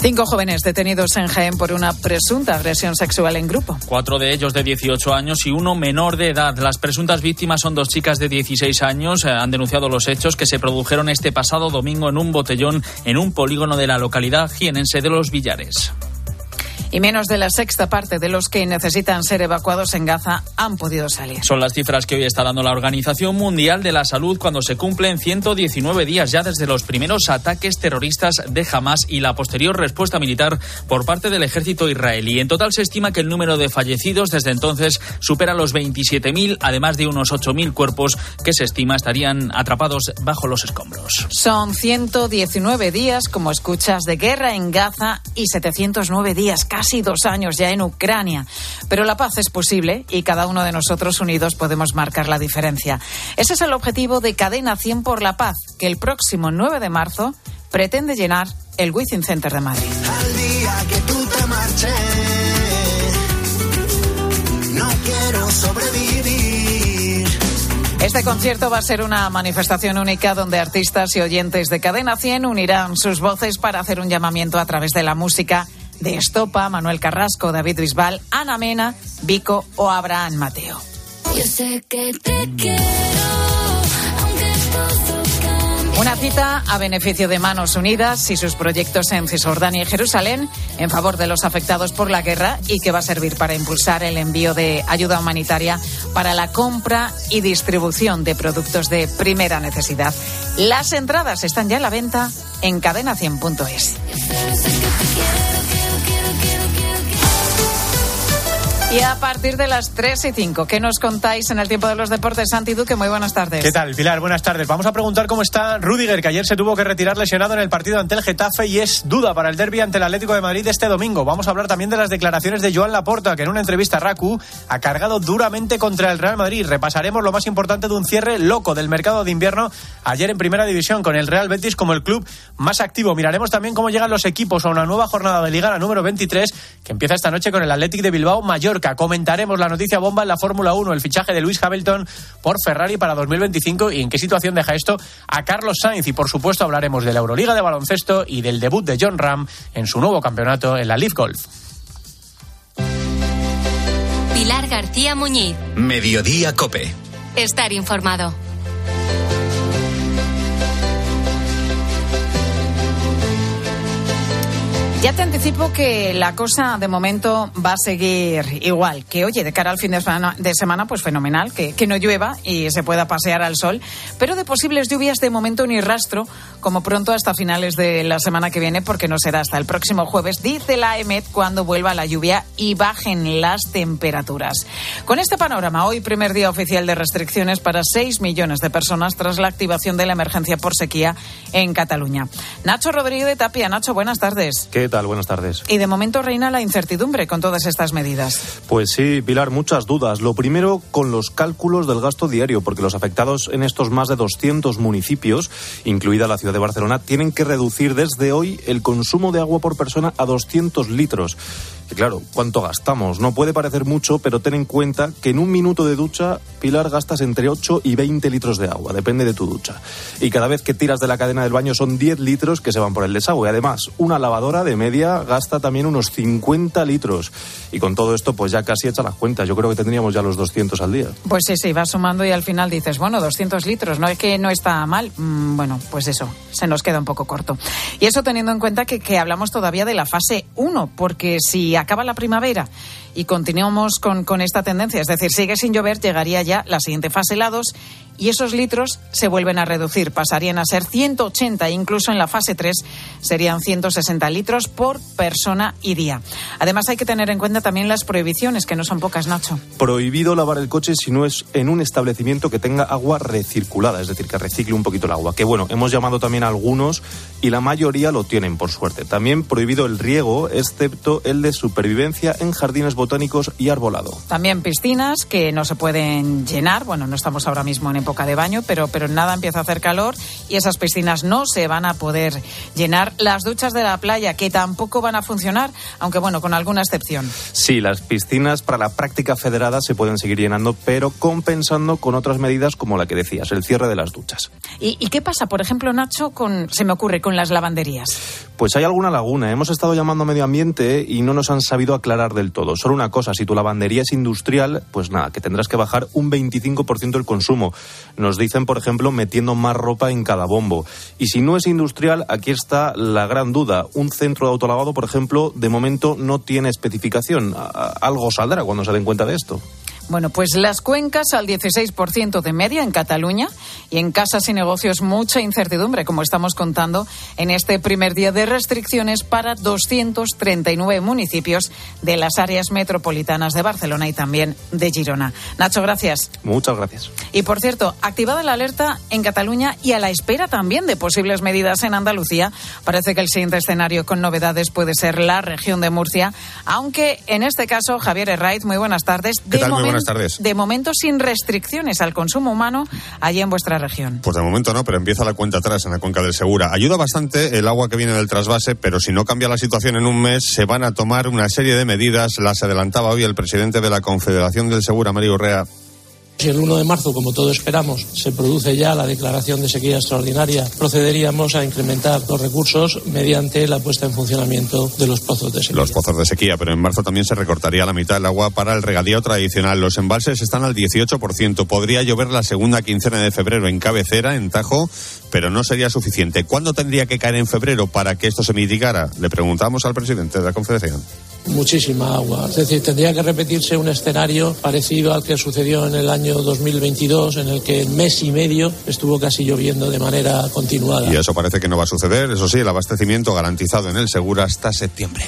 Cinco jóvenes detenidos en Jaén por una presunta agresión sexual en grupo. Cuatro de ellos de 18 años y uno menor de edad. Las presuntas víctimas son dos chicas de 16 años. Eh, han denunciado los hechos que se produjeron este pasado domingo en un botellón en un polígono de la localidad jienense de Los Villares y menos de la sexta parte de los que necesitan ser evacuados en Gaza han podido salir. Son las cifras que hoy está dando la Organización Mundial de la Salud cuando se cumplen 119 días ya desde los primeros ataques terroristas de Hamas y la posterior respuesta militar por parte del ejército israelí. En total se estima que el número de fallecidos desde entonces supera los 27.000, además de unos 8.000 cuerpos que se estima estarían atrapados bajo los escombros. Son 119 días, como escuchas, de guerra en Gaza y 709 días casi casi dos años ya en Ucrania. Pero la paz es posible y cada uno de nosotros unidos podemos marcar la diferencia. Ese es el objetivo de Cadena 100 por la Paz, que el próximo 9 de marzo pretende llenar el Wizzing Center de Madrid. Al día que tú te marches, no quiero sobrevivir. Este concierto va a ser una manifestación única donde artistas y oyentes de Cadena 100 unirán sus voces para hacer un llamamiento a través de la música de Estopa, Manuel Carrasco, David Bisbal, Ana Mena, Vico o Abraham Mateo. Una cita a beneficio de Manos Unidas y sus proyectos en Cisjordania y Jerusalén en favor de los afectados por la guerra y que va a servir para impulsar el envío de ayuda humanitaria para la compra y distribución de productos de primera necesidad. Las entradas están ya a la venta en cadena100.es. Y a partir de las 3 y 5, ¿qué nos contáis en el tiempo de los deportes? Santi Duque, muy buenas tardes. ¿Qué tal, Pilar? Buenas tardes. Vamos a preguntar cómo está Rudiger, que ayer se tuvo que retirar lesionado en el partido ante el Getafe y es duda para el derby ante el Atlético de Madrid este domingo. Vamos a hablar también de las declaraciones de Joan Laporta, que en una entrevista a Raku ha cargado duramente contra el Real Madrid. Repasaremos lo más importante de un cierre loco del mercado de invierno ayer en Primera División con el Real Betis como el club más activo. Miraremos también cómo llegan los equipos a una nueva jornada de Liga, la número 23, que empieza esta noche con el Athletic de Bilbao Mallorca. Comentaremos la noticia bomba en la Fórmula 1, el fichaje de Luis Hamilton por Ferrari para 2025 y en qué situación deja esto a Carlos Sainz. Y por supuesto hablaremos de la Euroliga de baloncesto y del debut de John Ram en su nuevo campeonato en la Leaf Golf. Pilar García Muñiz. Mediodía Cope. Estar informado. Ya te anticipo que la cosa de momento va a seguir igual. Que oye, de cara al fin de semana, de semana pues fenomenal, que, que no llueva y se pueda pasear al sol. Pero de posibles lluvias de momento ni rastro, como pronto hasta finales de la semana que viene, porque no será hasta el próximo jueves, dice la EMET, cuando vuelva la lluvia y bajen las temperaturas. Con este panorama, hoy primer día oficial de restricciones para 6 millones de personas tras la activación de la emergencia por sequía en Cataluña. Nacho Rodríguez de Tapia. Nacho, buenas tardes. ¿Qué tal? Buenas tardes. Y de momento reina la incertidumbre con todas estas medidas. Pues sí, Pilar, muchas dudas. Lo primero con los cálculos del gasto diario, porque los afectados en estos más de 200 municipios, incluida la ciudad de Barcelona, tienen que reducir desde hoy el consumo de agua por persona a 200 litros. Y claro, ¿cuánto gastamos? No puede parecer mucho, pero ten en cuenta que en un minuto de ducha, Pilar, gastas entre 8 y 20 litros de agua, depende de tu ducha. Y cada vez que tiras de la cadena del baño son 10 litros que se van por el desagüe. Además, una lavadora de media gasta también unos 50 litros. Y con todo esto, pues ya casi hecha las cuentas. Yo creo que tendríamos ya los 200 al día. Pues sí, sí, vas sumando y al final dices, bueno, 200 litros, no es que no está mal. Mm, bueno, pues eso, se nos queda un poco corto. Y eso teniendo en cuenta que, que hablamos todavía de la fase 1, porque si acaba la primavera y continuamos con, con esta tendencia. Es decir, sigue sin llover, llegaría ya la siguiente fase helados y esos litros se vuelven a reducir. Pasarían a ser 180, incluso en la fase 3 serían 160 litros por persona y día. Además, hay que tener en cuenta también las prohibiciones, que no son pocas, Nacho. Prohibido lavar el coche si no es en un establecimiento que tenga agua recirculada, es decir, que recicle un poquito el agua. Que bueno, hemos llamado también a algunos y la mayoría lo tienen, por suerte. También prohibido el riego, excepto el de supervivencia en jardines botánicos y arbolado. También piscinas que no se pueden llenar. Bueno, no estamos ahora mismo en época de baño, pero, pero nada empieza a hacer calor y esas piscinas no se van a poder llenar. Las duchas de la playa que tampoco van a funcionar, aunque bueno, con alguna excepción. Sí, las piscinas para la práctica federada se pueden seguir llenando, pero compensando con otras medidas como la que decías, el cierre de las duchas. ¿Y, y qué pasa, por ejemplo, Nacho, con, se me ocurre, con las lavanderías? Pues hay alguna laguna. Hemos estado llamando a medio ambiente y no nos han sabido aclarar del todo. Solo una cosa, si tu lavandería es industrial, pues nada, que tendrás que bajar un 25% el consumo. Nos dicen, por ejemplo, metiendo más ropa en cada bombo. Y si no es industrial, aquí está la gran duda. Un centro de autolavado, por ejemplo, de momento no tiene especificación. Algo saldrá cuando se den cuenta de esto. Bueno, pues las cuencas al 16% de media en Cataluña y en casas y negocios mucha incertidumbre, como estamos contando en este primer día de restricciones para 239 municipios de las áreas metropolitanas de Barcelona y también de Girona. Nacho, gracias. Muchas gracias. Y por cierto, activada la alerta en Cataluña y a la espera también de posibles medidas en Andalucía, parece que el siguiente escenario con novedades puede ser la región de Murcia, aunque en este caso, Javier Herraiz, muy buenas tardes. ¿Qué tal? Muy buenas tardes. De momento sin restricciones al consumo humano allí en vuestra región. Pues de momento no, pero empieza la cuenta atrás en la cuenca del Segura. Ayuda bastante el agua que viene del trasvase, pero si no cambia la situación en un mes, se van a tomar una serie de medidas. Las adelantaba hoy el presidente de la Confederación del Segura, Mario Urrea. Si el 1 de marzo, como todos esperamos, se produce ya la declaración de sequía extraordinaria, procederíamos a incrementar los recursos mediante la puesta en funcionamiento de los pozos de sequía. Los pozos de sequía, pero en marzo también se recortaría la mitad del agua para el regadío tradicional. Los embalses están al 18%. Podría llover la segunda quincena de febrero en cabecera, en Tajo, pero no sería suficiente. ¿Cuándo tendría que caer en febrero para que esto se mitigara? Le preguntamos al presidente de la Confederación muchísima agua. Es decir, tendría que repetirse un escenario parecido al que sucedió en el año 2022, en el que en mes y medio estuvo casi lloviendo de manera continuada. Y eso parece que no va a suceder. Eso sí, el abastecimiento garantizado en el Segura hasta septiembre.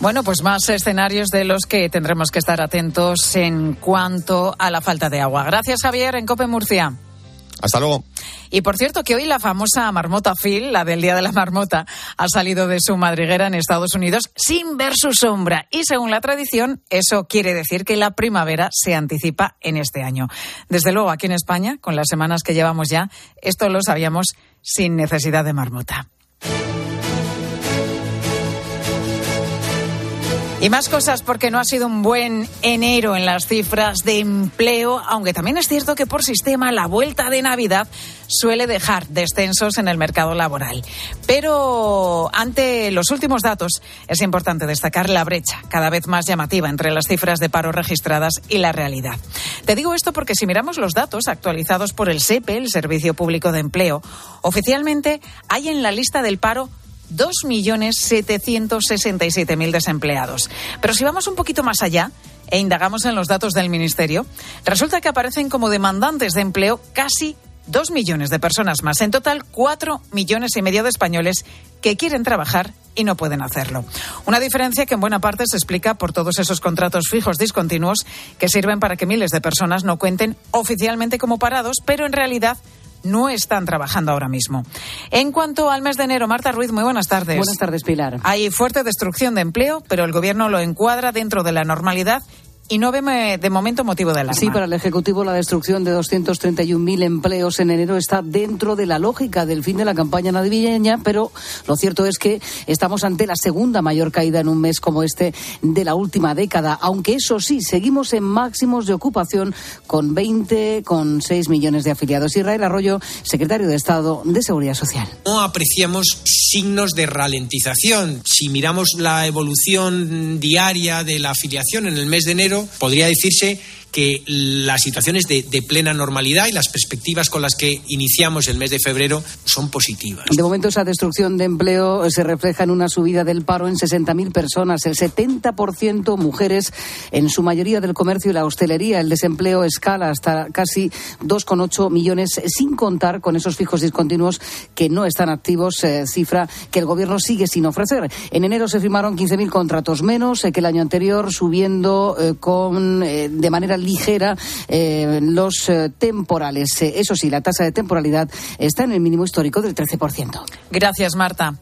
Bueno, pues más escenarios de los que tendremos que estar atentos en cuanto a la falta de agua. Gracias, Javier, en Cope Murcia. Hasta luego. Y por cierto, que hoy la famosa marmota Phil, la del Día de la Marmota, ha salido de su madriguera en Estados Unidos sin ver su sombra. Y según la tradición, eso quiere decir que la primavera se anticipa en este año. Desde luego, aquí en España, con las semanas que llevamos ya, esto lo sabíamos sin necesidad de marmota. Y más cosas porque no ha sido un buen enero en las cifras de empleo, aunque también es cierto que por sistema la vuelta de Navidad suele dejar descensos en el mercado laboral. Pero ante los últimos datos es importante destacar la brecha cada vez más llamativa entre las cifras de paro registradas y la realidad. Te digo esto porque si miramos los datos actualizados por el SEPE, el Servicio Público de Empleo, oficialmente hay en la lista del paro 2.767.000 desempleados. Pero si vamos un poquito más allá e indagamos en los datos del Ministerio, resulta que aparecen como demandantes de empleo casi dos millones de personas más. En total, cuatro millones y medio de españoles que quieren trabajar y no pueden hacerlo. Una diferencia que en buena parte se explica por todos esos contratos fijos discontinuos que sirven para que miles de personas no cuenten oficialmente como parados, pero en realidad no están trabajando ahora mismo. En cuanto al mes de enero, Marta Ruiz, muy buenas tardes. Buenas tardes, Pilar. Hay fuerte destrucción de empleo, pero el Gobierno lo encuadra dentro de la normalidad y no ve de momento motivo de alarma. Sí, para el Ejecutivo la destrucción de 231.000 empleos en enero está dentro de la lógica del fin de la campaña navideña, pero lo cierto es que estamos ante la segunda mayor caída en un mes como este de la última década, aunque eso sí, seguimos en máximos de ocupación con 20, con 6 millones de afiliados. Israel Arroyo, secretario de Estado de Seguridad Social. No apreciamos signos de ralentización. Si miramos la evolución diaria de la afiliación en el mes de enero, podría decirse que las situaciones de, de plena normalidad y las perspectivas con las que iniciamos el mes de febrero son positivas. De momento esa destrucción de empleo se refleja en una subida del paro en 60.000 personas, el 70% mujeres, en su mayoría del comercio y la hostelería. El desempleo escala hasta casi 2,8 millones, sin contar con esos fijos discontinuos que no están activos, eh, cifra que el gobierno sigue sin ofrecer. En enero se firmaron 15.000 contratos menos eh, que el año anterior, subiendo eh, con de manera ligera los temporales. eso sí, la tasa de temporalidad está en el mínimo histórico del 13%. Gracias, Marta.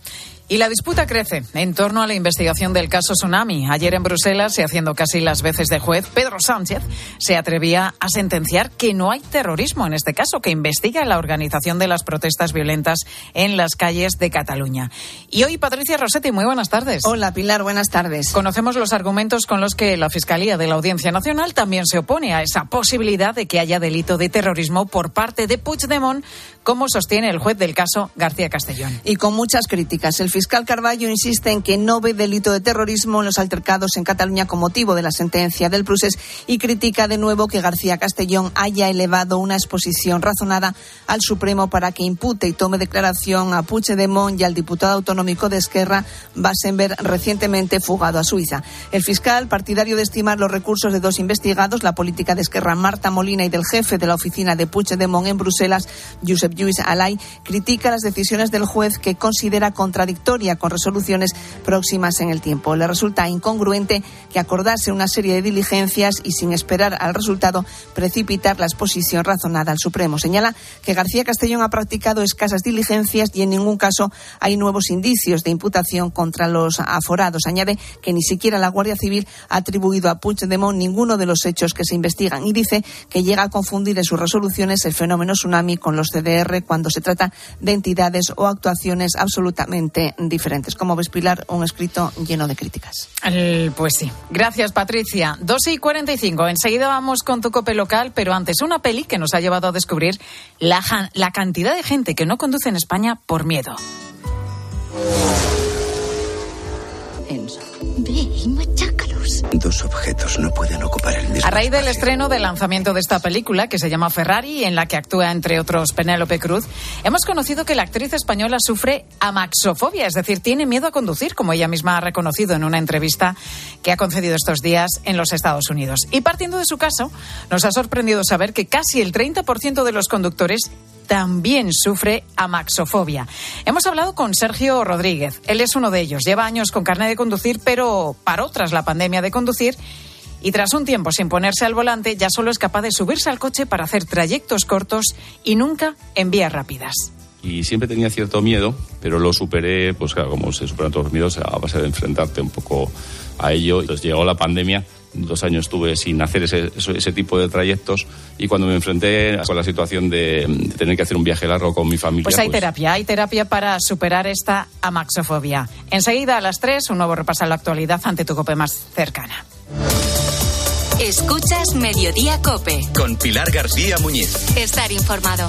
Y la disputa crece en torno a la investigación del caso Tsunami. Ayer en Bruselas, y haciendo casi las veces de juez, Pedro Sánchez se atrevía a sentenciar que no hay terrorismo en este caso, que investiga la organización de las protestas violentas en las calles de Cataluña. Y hoy, Patricia Rossetti, muy buenas tardes. Hola, Pilar, buenas tardes. Conocemos los argumentos con los que la Fiscalía de la Audiencia Nacional también se opone a esa posibilidad de que haya delito de terrorismo por parte de Puigdemont, como sostiene el juez del caso García Castellón. Y con muchas críticas. El fiscal Carballo insiste en que no ve delito de terrorismo en los altercados en Cataluña con motivo de la sentencia del Prusés y critica de nuevo que García Castellón haya elevado una exposición razonada al Supremo para que impute y tome declaración a Puigdemont y al diputado autonómico de Esquerra, Basenberg, recientemente fugado a Suiza. El fiscal, partidario de estimar los recursos de dos investigados, la política de Esquerra Marta Molina y del jefe de la oficina de Puigdemont en Bruselas, Josep Lluís Alay, critica las decisiones del juez que considera contradictorias con resoluciones próximas en el tiempo. Le resulta incongruente que acordase una serie de diligencias y sin esperar al resultado precipitar la exposición razonada al Supremo. Señala que García Castellón ha practicado escasas diligencias y en ningún caso hay nuevos indicios de imputación contra los aforados. Añade que ni siquiera la Guardia Civil ha atribuido a Puigdemont ninguno de los hechos que se investigan y dice que llega a confundir en sus resoluciones el fenómeno tsunami con los CDR cuando se trata de entidades o actuaciones absolutamente diferentes. Como ves, Pilar, un escrito lleno de críticas. pues sí. Gracias, Patricia. 12 y 45. Enseguida vamos con tu cope local, pero antes una peli que nos ha llevado a descubrir la, la cantidad de gente que no conduce en España por miedo. Dos objetos no pueden ocupar el mismo. A raíz del estreno del lanzamiento de esta película, que se llama Ferrari, en la que actúa entre otros Penélope Cruz, hemos conocido que la actriz española sufre amaxofobia, es decir, tiene miedo a conducir, como ella misma ha reconocido en una entrevista que ha concedido estos días en los Estados Unidos. Y partiendo de su caso, nos ha sorprendido saber que casi el 30% de los conductores también sufre amaxofobia. Hemos hablado con Sergio Rodríguez. Él es uno de ellos. Lleva años con carne de conducir, pero paró tras la pandemia de conducir y tras un tiempo sin ponerse al volante ya solo es capaz de subirse al coche para hacer trayectos cortos y nunca en vías rápidas. Y siempre tenía cierto miedo, pero lo superé, pues claro, como se superan todos los miedos, a base de enfrentarte un poco a ello. Entonces llegó la pandemia dos años estuve sin hacer ese, ese, tipo de trayectos y cuando me enfrenté con la situación de, tener que hacer un viaje largo con mi familia. Pues hay pues terapia, hay terapia para superar esta amaxofobia. Enseguida a las 3, un nuevo repaso a la actualidad ante tu cope más cercana. Escuchas Mediodía Cope. Con Pilar García Muñiz. Estar informado.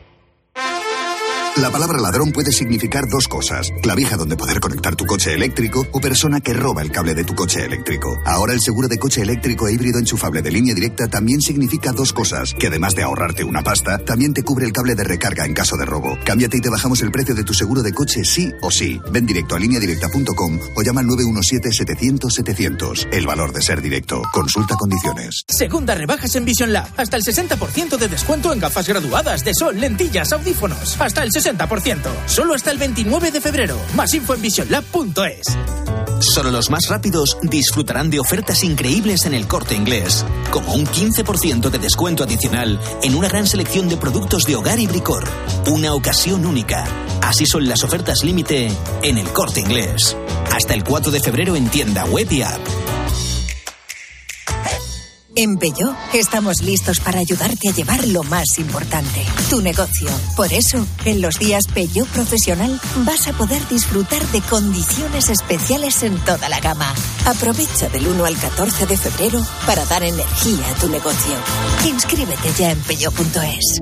La palabra ladrón puede significar dos cosas. Clavija donde poder conectar tu coche eléctrico o persona que roba el cable de tu coche eléctrico. Ahora el seguro de coche eléctrico e híbrido enchufable de línea directa también significa dos cosas. Que además de ahorrarte una pasta, también te cubre el cable de recarga en caso de robo. Cámbiate y te bajamos el precio de tu seguro de coche sí o sí. Ven directo a lineadirecta.com o llama al 917-700-700. El valor de ser directo. Consulta condiciones. Segunda rebajas en Vision Lab. Hasta el 60% de descuento en gafas graduadas de sol, lentillas, audífonos. Hasta el 60%. Solo hasta el 29 de febrero. Más info en visionlab.es. Solo los más rápidos disfrutarán de ofertas increíbles en el corte inglés, como un 15% de descuento adicional en una gran selección de productos de hogar y bricor. Una ocasión única. Así son las ofertas límite en el corte inglés. Hasta el 4 de febrero en tienda web y app. En Peugeot estamos listos para ayudarte a llevar lo más importante, tu negocio. Por eso, en los días Peugeot Profesional vas a poder disfrutar de condiciones especiales en toda la gama. Aprovecha del 1 al 14 de febrero para dar energía a tu negocio. Inscríbete ya en peugeot.es.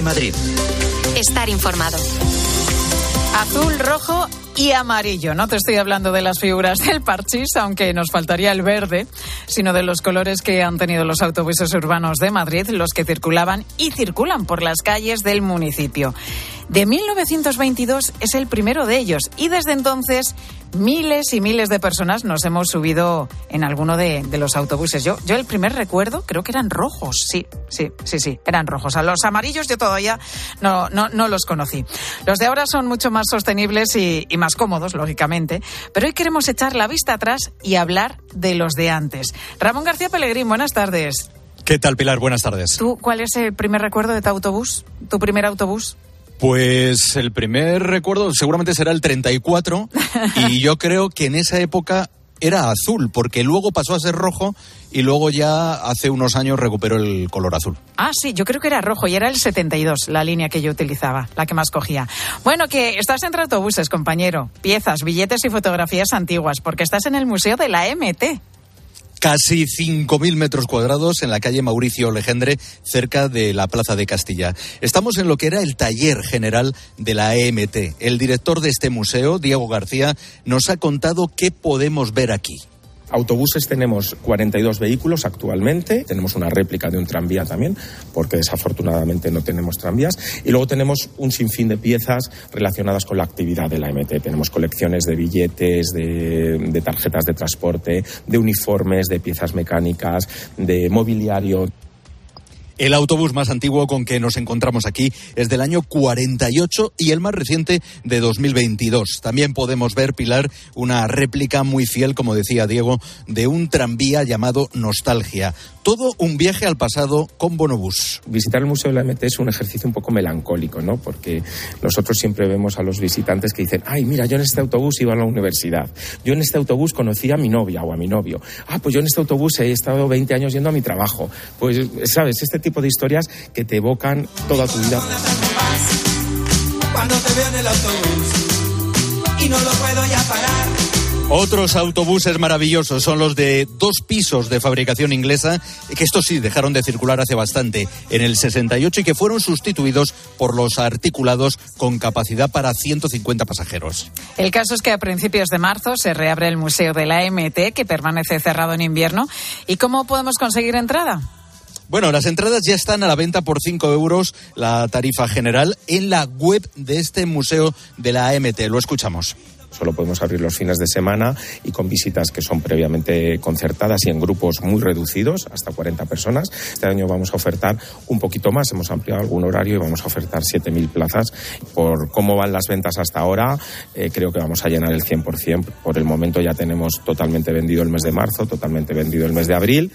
Madrid. Estar informado. Azul, rojo y amarillo. No te estoy hablando de las figuras del parchís, aunque nos faltaría el verde, sino de los colores que han tenido los autobuses urbanos de Madrid, los que circulaban y circulan por las calles del municipio. De 1922 es el primero de ellos y desde entonces miles y miles de personas nos hemos subido en alguno de, los autobuses. Yo, yo el primer recuerdo creo que eran rojos, sí, sí, sí, sí, eran rojos. A los amarillos yo todavía no, no, no los conocí. Los de ahora son mucho más sostenibles y más cómodos, lógicamente, pero hoy queremos echar la vista atrás y hablar de los de antes. Ramón García Pellegrín, buenas tardes. ¿Qué tal, Pilar? Buenas tardes. ¿Tú cuál es el primer recuerdo de tu autobús? ¿Tu primer autobús? Pues el primer recuerdo seguramente será el 34 y yo creo que en esa época era azul, porque luego pasó a ser rojo y luego ya hace unos años recuperó el color azul. Ah, sí, yo creo que era rojo y era el 72, la línea que yo utilizaba, la que más cogía. Bueno, que estás entre autobuses, compañero, piezas, billetes y fotografías antiguas, porque estás en el Museo de la MT casi 5.000 metros cuadrados en la calle Mauricio Legendre, cerca de la Plaza de Castilla. Estamos en lo que era el taller general de la EMT. El director de este museo, Diego García, nos ha contado qué podemos ver aquí. Autobuses tenemos 42 vehículos actualmente, tenemos una réplica de un tranvía también, porque desafortunadamente no tenemos tranvías, y luego tenemos un sinfín de piezas relacionadas con la actividad de la MT. Tenemos colecciones de billetes, de, tarjetas de transporte, de uniformes, de piezas mecánicas, de mobiliario. El autobús más antiguo con que nos encontramos aquí es del año 48 y el más reciente de 2022. También podemos ver, Pilar, una réplica muy fiel, como decía Diego, de un tranvía llamado Nostalgia. Todo un viaje al pasado con Bonobús. Visitar el Museo de la MT es un ejercicio un poco melancólico, ¿no? Porque nosotros siempre vemos a los visitantes que dicen, ay, mira, yo en este autobús iba a la universidad. Yo en este autobús conocí a mi novia o a mi novio. Ah, pues yo en este autobús he estado 20 años yendo a mi trabajo. Pues, ¿sabes? Este tipo de historias que te evocan toda tu vida. Cuando te veo en el autobús y no lo puedo ya parar. Otros autobuses maravillosos son los de dos pisos de fabricación inglesa, que estos sí dejaron de circular hace bastante, en el 68 y que fueron sustituidos por los articulados con capacidad para 150 pasajeros. El caso es que a principios de marzo se reabre el Museo de la MT, que permanece cerrado en invierno. ¿Y cómo podemos conseguir entrada? Bueno, las entradas ya están a la venta por 5 euros, la tarifa general, en la web de este museo de la AMT. Lo escuchamos. Solo podemos abrir los fines de semana y con visitas que son previamente concertadas y en grupos muy reducidos, hasta 40 personas. Este año vamos a ofertar un poquito más, hemos ampliado algún horario y vamos a ofertar 7.000 plazas. Por cómo van las ventas hasta ahora, eh, creo que vamos a llenar el 100%. Por el momento ya tenemos totalmente vendido el mes de marzo, totalmente vendido el mes de abril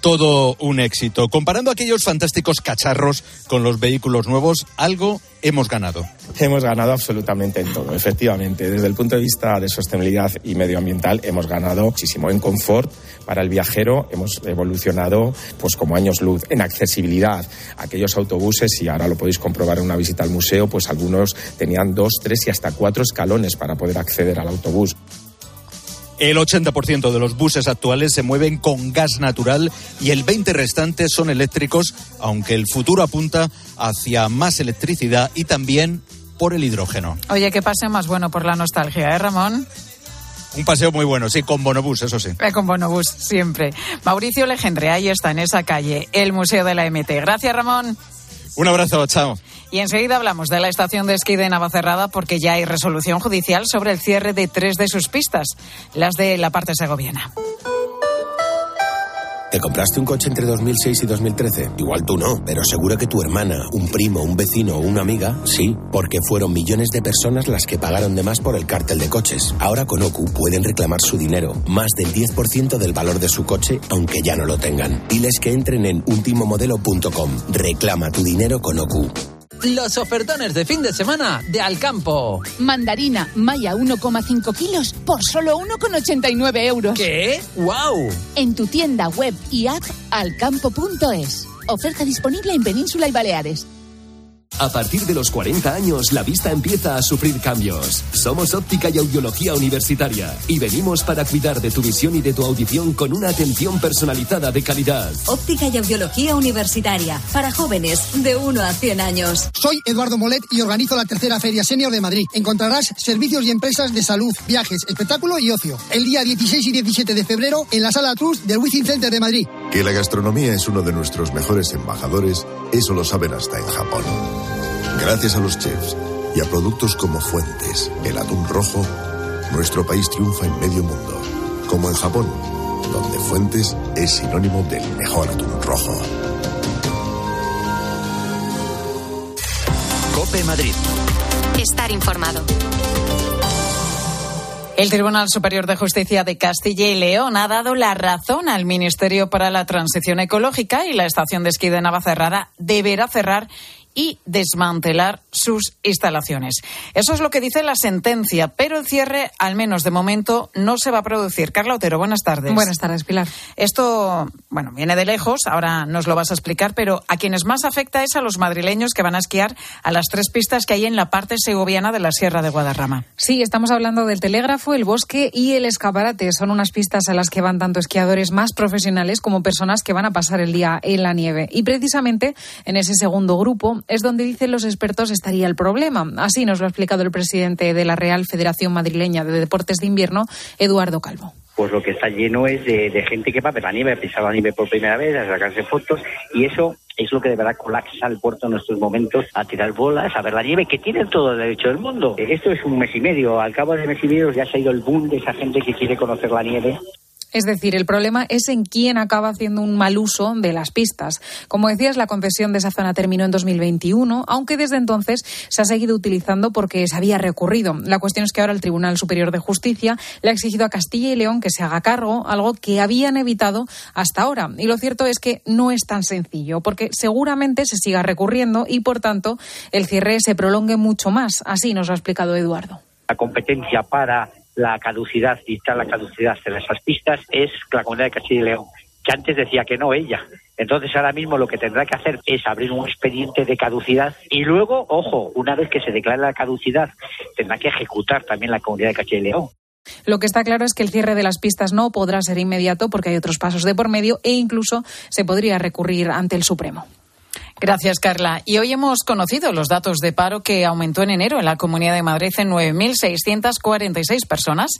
todo un éxito. Comparando aquellos fantásticos cacharros con los vehículos nuevos, algo hemos ganado. Hemos ganado absolutamente en todo, efectivamente. Desde el punto de vista de sostenibilidad y medioambiental hemos ganado muchísimo. En confort para el viajero hemos evolucionado pues como años luz. En accesibilidad, aquellos autobuses, y ahora lo podéis comprobar en una visita al museo, pues algunos tenían dos, tres y hasta cuatro escalones para poder acceder al autobús. El 80% de los buses actuales se mueven con gas natural y el 20% restante son eléctricos, aunque el futuro apunta hacia más electricidad y también por el hidrógeno. Oye, qué paseo más bueno por la nostalgia, ¿eh, Ramón? Un paseo muy bueno, sí, con Bonobús, eso sí. Eh, con Bonobús, siempre. Mauricio Legendre, ahí está, en esa calle, el Museo de la MT. Gracias, Ramón. Un abrazo, chao. Y enseguida hablamos de la estación de esquí de Navacerrada porque ya hay resolución judicial sobre el cierre de tres de sus pistas, las de la parte segoviana. ¿Te compraste un coche entre 2006 y 2013? Igual tú no, pero seguro que tu hermana, un primo, un vecino o una amiga, sí, porque fueron millones de personas las que pagaron de más por el cártel de coches. Ahora con OCU pueden reclamar su dinero, más del 10% del valor de su coche, aunque ya no lo tengan. Diles que entren en ultimomodelo.com. Reclama tu dinero con OCU. Los ofertones de fin de semana de Alcampo. Mandarina Maya 1,5 kilos por solo 1,89 euros. ¿Qué? ¡Wow! En tu tienda web y app alcampo.es. Oferta disponible en Península y Baleares. A partir de los 40 años, la vista empieza a sufrir cambios. Somos Óptica y Audiología Universitaria y venimos para cuidar de tu visión y de tu audición con una atención personalizada de calidad. Óptica y Audiología Universitaria para jóvenes de 1 a 100 años. Soy Eduardo Molet y organizo la tercera Feria Senior de Madrid. Encontrarás servicios y empresas de salud, viajes, espectáculo y ocio. El día 16 y 17 de febrero en la Sala Trust del Wizzing Center de Madrid. Que la gastronomía es uno de nuestros mejores embajadores, eso lo saben hasta en Japón. Gracias a los chefs y a productos como Fuentes, el atún rojo, nuestro país triunfa en medio mundo, como en Japón, donde Fuentes es sinónimo del mejor atún rojo. Cope Madrid. Estar informado. El Tribunal Superior de Justicia de Castilla y León ha dado la razón al Ministerio para la Transición Ecológica y la estación de esquí de Navacerrada deberá cerrar y desmantelar sus instalaciones. Eso es lo que dice la sentencia, pero el cierre, al menos de momento, no se va a producir. Carla Otero, buenas tardes. Buenas tardes, Pilar. Esto, bueno, viene de lejos, ahora nos lo vas a explicar, pero a quienes más afecta es a los madrileños que van a esquiar a las tres pistas que hay en la parte segoviana de la Sierra de Guadarrama. Sí, estamos hablando del telégrafo, el bosque y el escaparate. Son unas pistas a las que van tanto esquiadores más profesionales como personas que van a pasar el día en la nieve. Y precisamente en ese segundo grupo es donde dicen los expertos estaría el problema. Así nos lo ha explicado el presidente de la Real Federación Madrileña de Deportes de Invierno, Eduardo Calvo pues lo que está lleno es de, gente que va a ver la nieve, a pisar la nieve por primera vez, a sacarse fotos, y eso es lo que de verdad colapsa el puerto en estos momentos, a tirar bolas, a ver la nieve, que tiene todo el derecho del mundo. Esto es un mes y medio, al cabo de mes y medio ya se ha ido el boom de esa gente que quiere conocer la nieve es decir, el problema es en quién acaba haciendo un mal uso de las pistas. Como decías, la concesión de esa zona terminó en 2021, aunque desde entonces se ha seguido utilizando porque se había recurrido. La cuestión es que ahora el Tribunal Superior de Justicia le ha exigido a Castilla y León que se haga cargo, algo que habían evitado hasta ahora. Y lo cierto es que no es tan sencillo, porque seguramente se siga recurriendo y, por tanto, el cierre se prolongue mucho más. Así nos lo ha explicado Eduardo. La competencia para la caducidad, dictar la caducidad de esas pistas, es la comunidad de Castilla y León, que antes decía que no ella. Entonces ahora mismo lo que tendrá que hacer es abrir un expediente de caducidad y luego, ojo, una vez que se declare la caducidad, tendrá que ejecutar también la comunidad de Castilla y León. Lo que está claro es que el cierre de las pistas no podrá ser inmediato porque hay otros pasos de por medio e incluso se podría recurrir ante el Supremo. Gracias, Carla. Y hoy hemos conocido los datos de paro que aumentó en enero en la Comunidad de Madrid en 9.646 personas.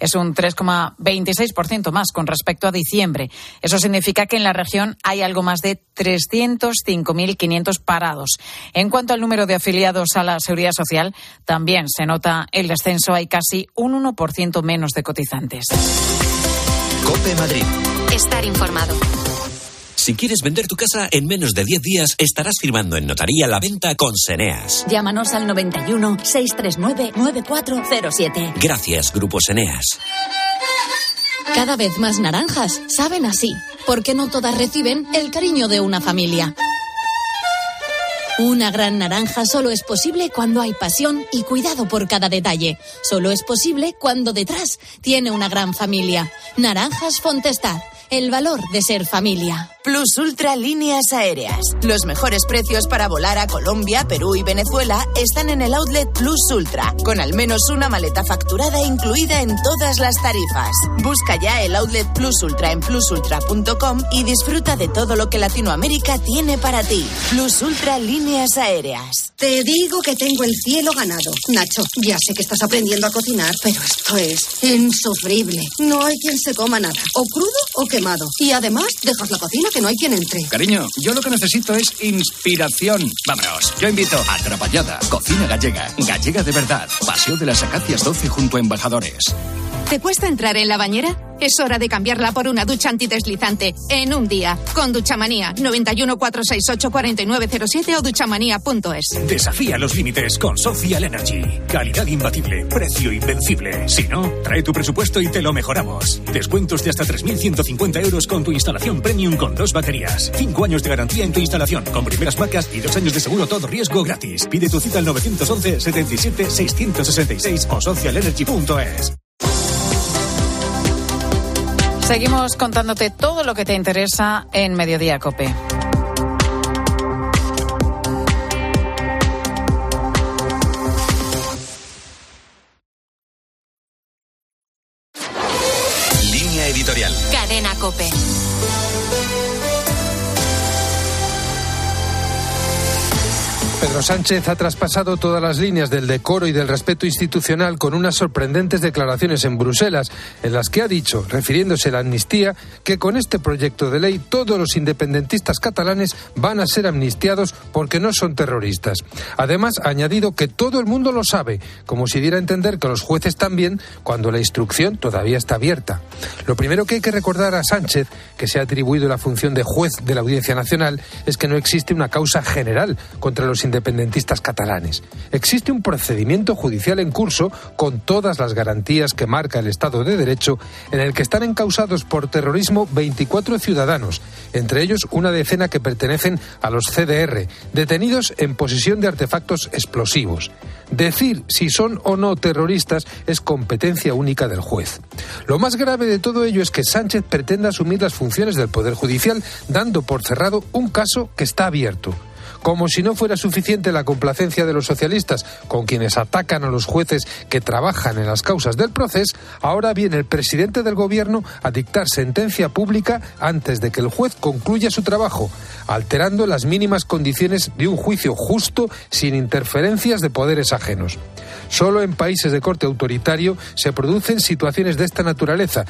Es un 3,26% más con respecto a diciembre. Eso significa que en la región hay algo más de 305.500 parados. En cuanto al número de afiliados a la Seguridad Social, también se nota el descenso. Hay casi un 1% menos de cotizantes. Cope Madrid. Estar informado. Si quieres vender tu casa en menos de 10 días, estarás firmando en notaría la venta con Seneas. Llámanos al 91 639 9407. Gracias, Grupo Seneas. Cada vez más naranjas saben así, porque no todas reciben el cariño de una familia. Una gran naranja solo es posible cuando hay pasión y cuidado por cada detalle. Solo es posible cuando detrás tiene una gran familia. Naranjas Fontestad el valor de ser familia. Plus Ultra Líneas Aéreas. Los mejores precios para volar a Colombia, Perú y Venezuela están en el outlet Plus Ultra, con al menos una maleta facturada incluida en todas las tarifas. Busca ya el outlet Plus Ultra en plusultra.com y disfruta de todo lo que Latinoamérica tiene para ti. Plus Ultra Líneas Aéreas. Te digo que tengo el cielo ganado. Nacho, ya sé que estás aprendiendo a cocinar, pero esto es insufrible. No hay quien se coma nada, o crudo o Y además, dejas la cocina que no hay quien entre. Cariño, yo lo que necesito es inspiración. Vámonos, yo invito a Trapallada, Cocina Gallega, Gallega de verdad, Paseo de las Acacias 12 junto a Embajadores. ¿Te cuesta entrar en la bañera? Es hora de cambiarla por una ducha antideslizante en un día. Con Duchamanía 91 468 4907 o duchamanía.es. Desafía los límites con Social Energy. Calidad imbatible, precio invencible. Si no, trae tu presupuesto y te lo mejoramos. Descuentos de hasta 3.150 euros con tu instalación premium con dos baterías. Cinco años de garantía en tu instalación con primeras marcas y dos años de seguro todo riesgo gratis. Pide tu cita al 911 77 666 o socialenergy.es. Seguimos contándote todo lo que te interesa en Mediodía Cope. Sánchez ha traspasado todas las líneas del decoro y del respeto institucional con unas sorprendentes declaraciones en Bruselas, en las que ha dicho, refiriéndose a la amnistía, que con este proyecto de ley todos los independentistas catalanes van a ser amnistiados porque no son terroristas. Además, ha añadido que todo el mundo lo sabe, como si diera a entender que los jueces también, cuando la instrucción todavía está abierta. Lo primero que hay que recordar a Sánchez, que se ha atribuido la función de juez de la Audiencia Nacional, es que no existe una causa general contra los independentistas catalanes. Existe un procedimiento judicial en curso con todas las garantías que marca el Estado de Derecho, en el que están encausados por terrorismo 24 ciudadanos, entre ellos una decena que pertenecen a los CDR, detenidos en posesión de artefactos explosivos. Decir si son o no terroristas es competencia única del juez. Lo más grave de todo ello es que Sánchez pretenda asumir las funciones del Poder Judicial dando por cerrado un caso que está abierto. Como si no fuera suficiente la complacencia de los socialistas con quienes atacan a los jueces que trabajan en las causas del proceso, ahora viene el presidente del gobierno a dictar sentencia pública antes de que el juez concluya su trabajo, alterando las mínimas condiciones de un juicio justo sin interferencias de poderes ajenos. Solo en países de corte autoritario se producen situaciones de esta naturaleza,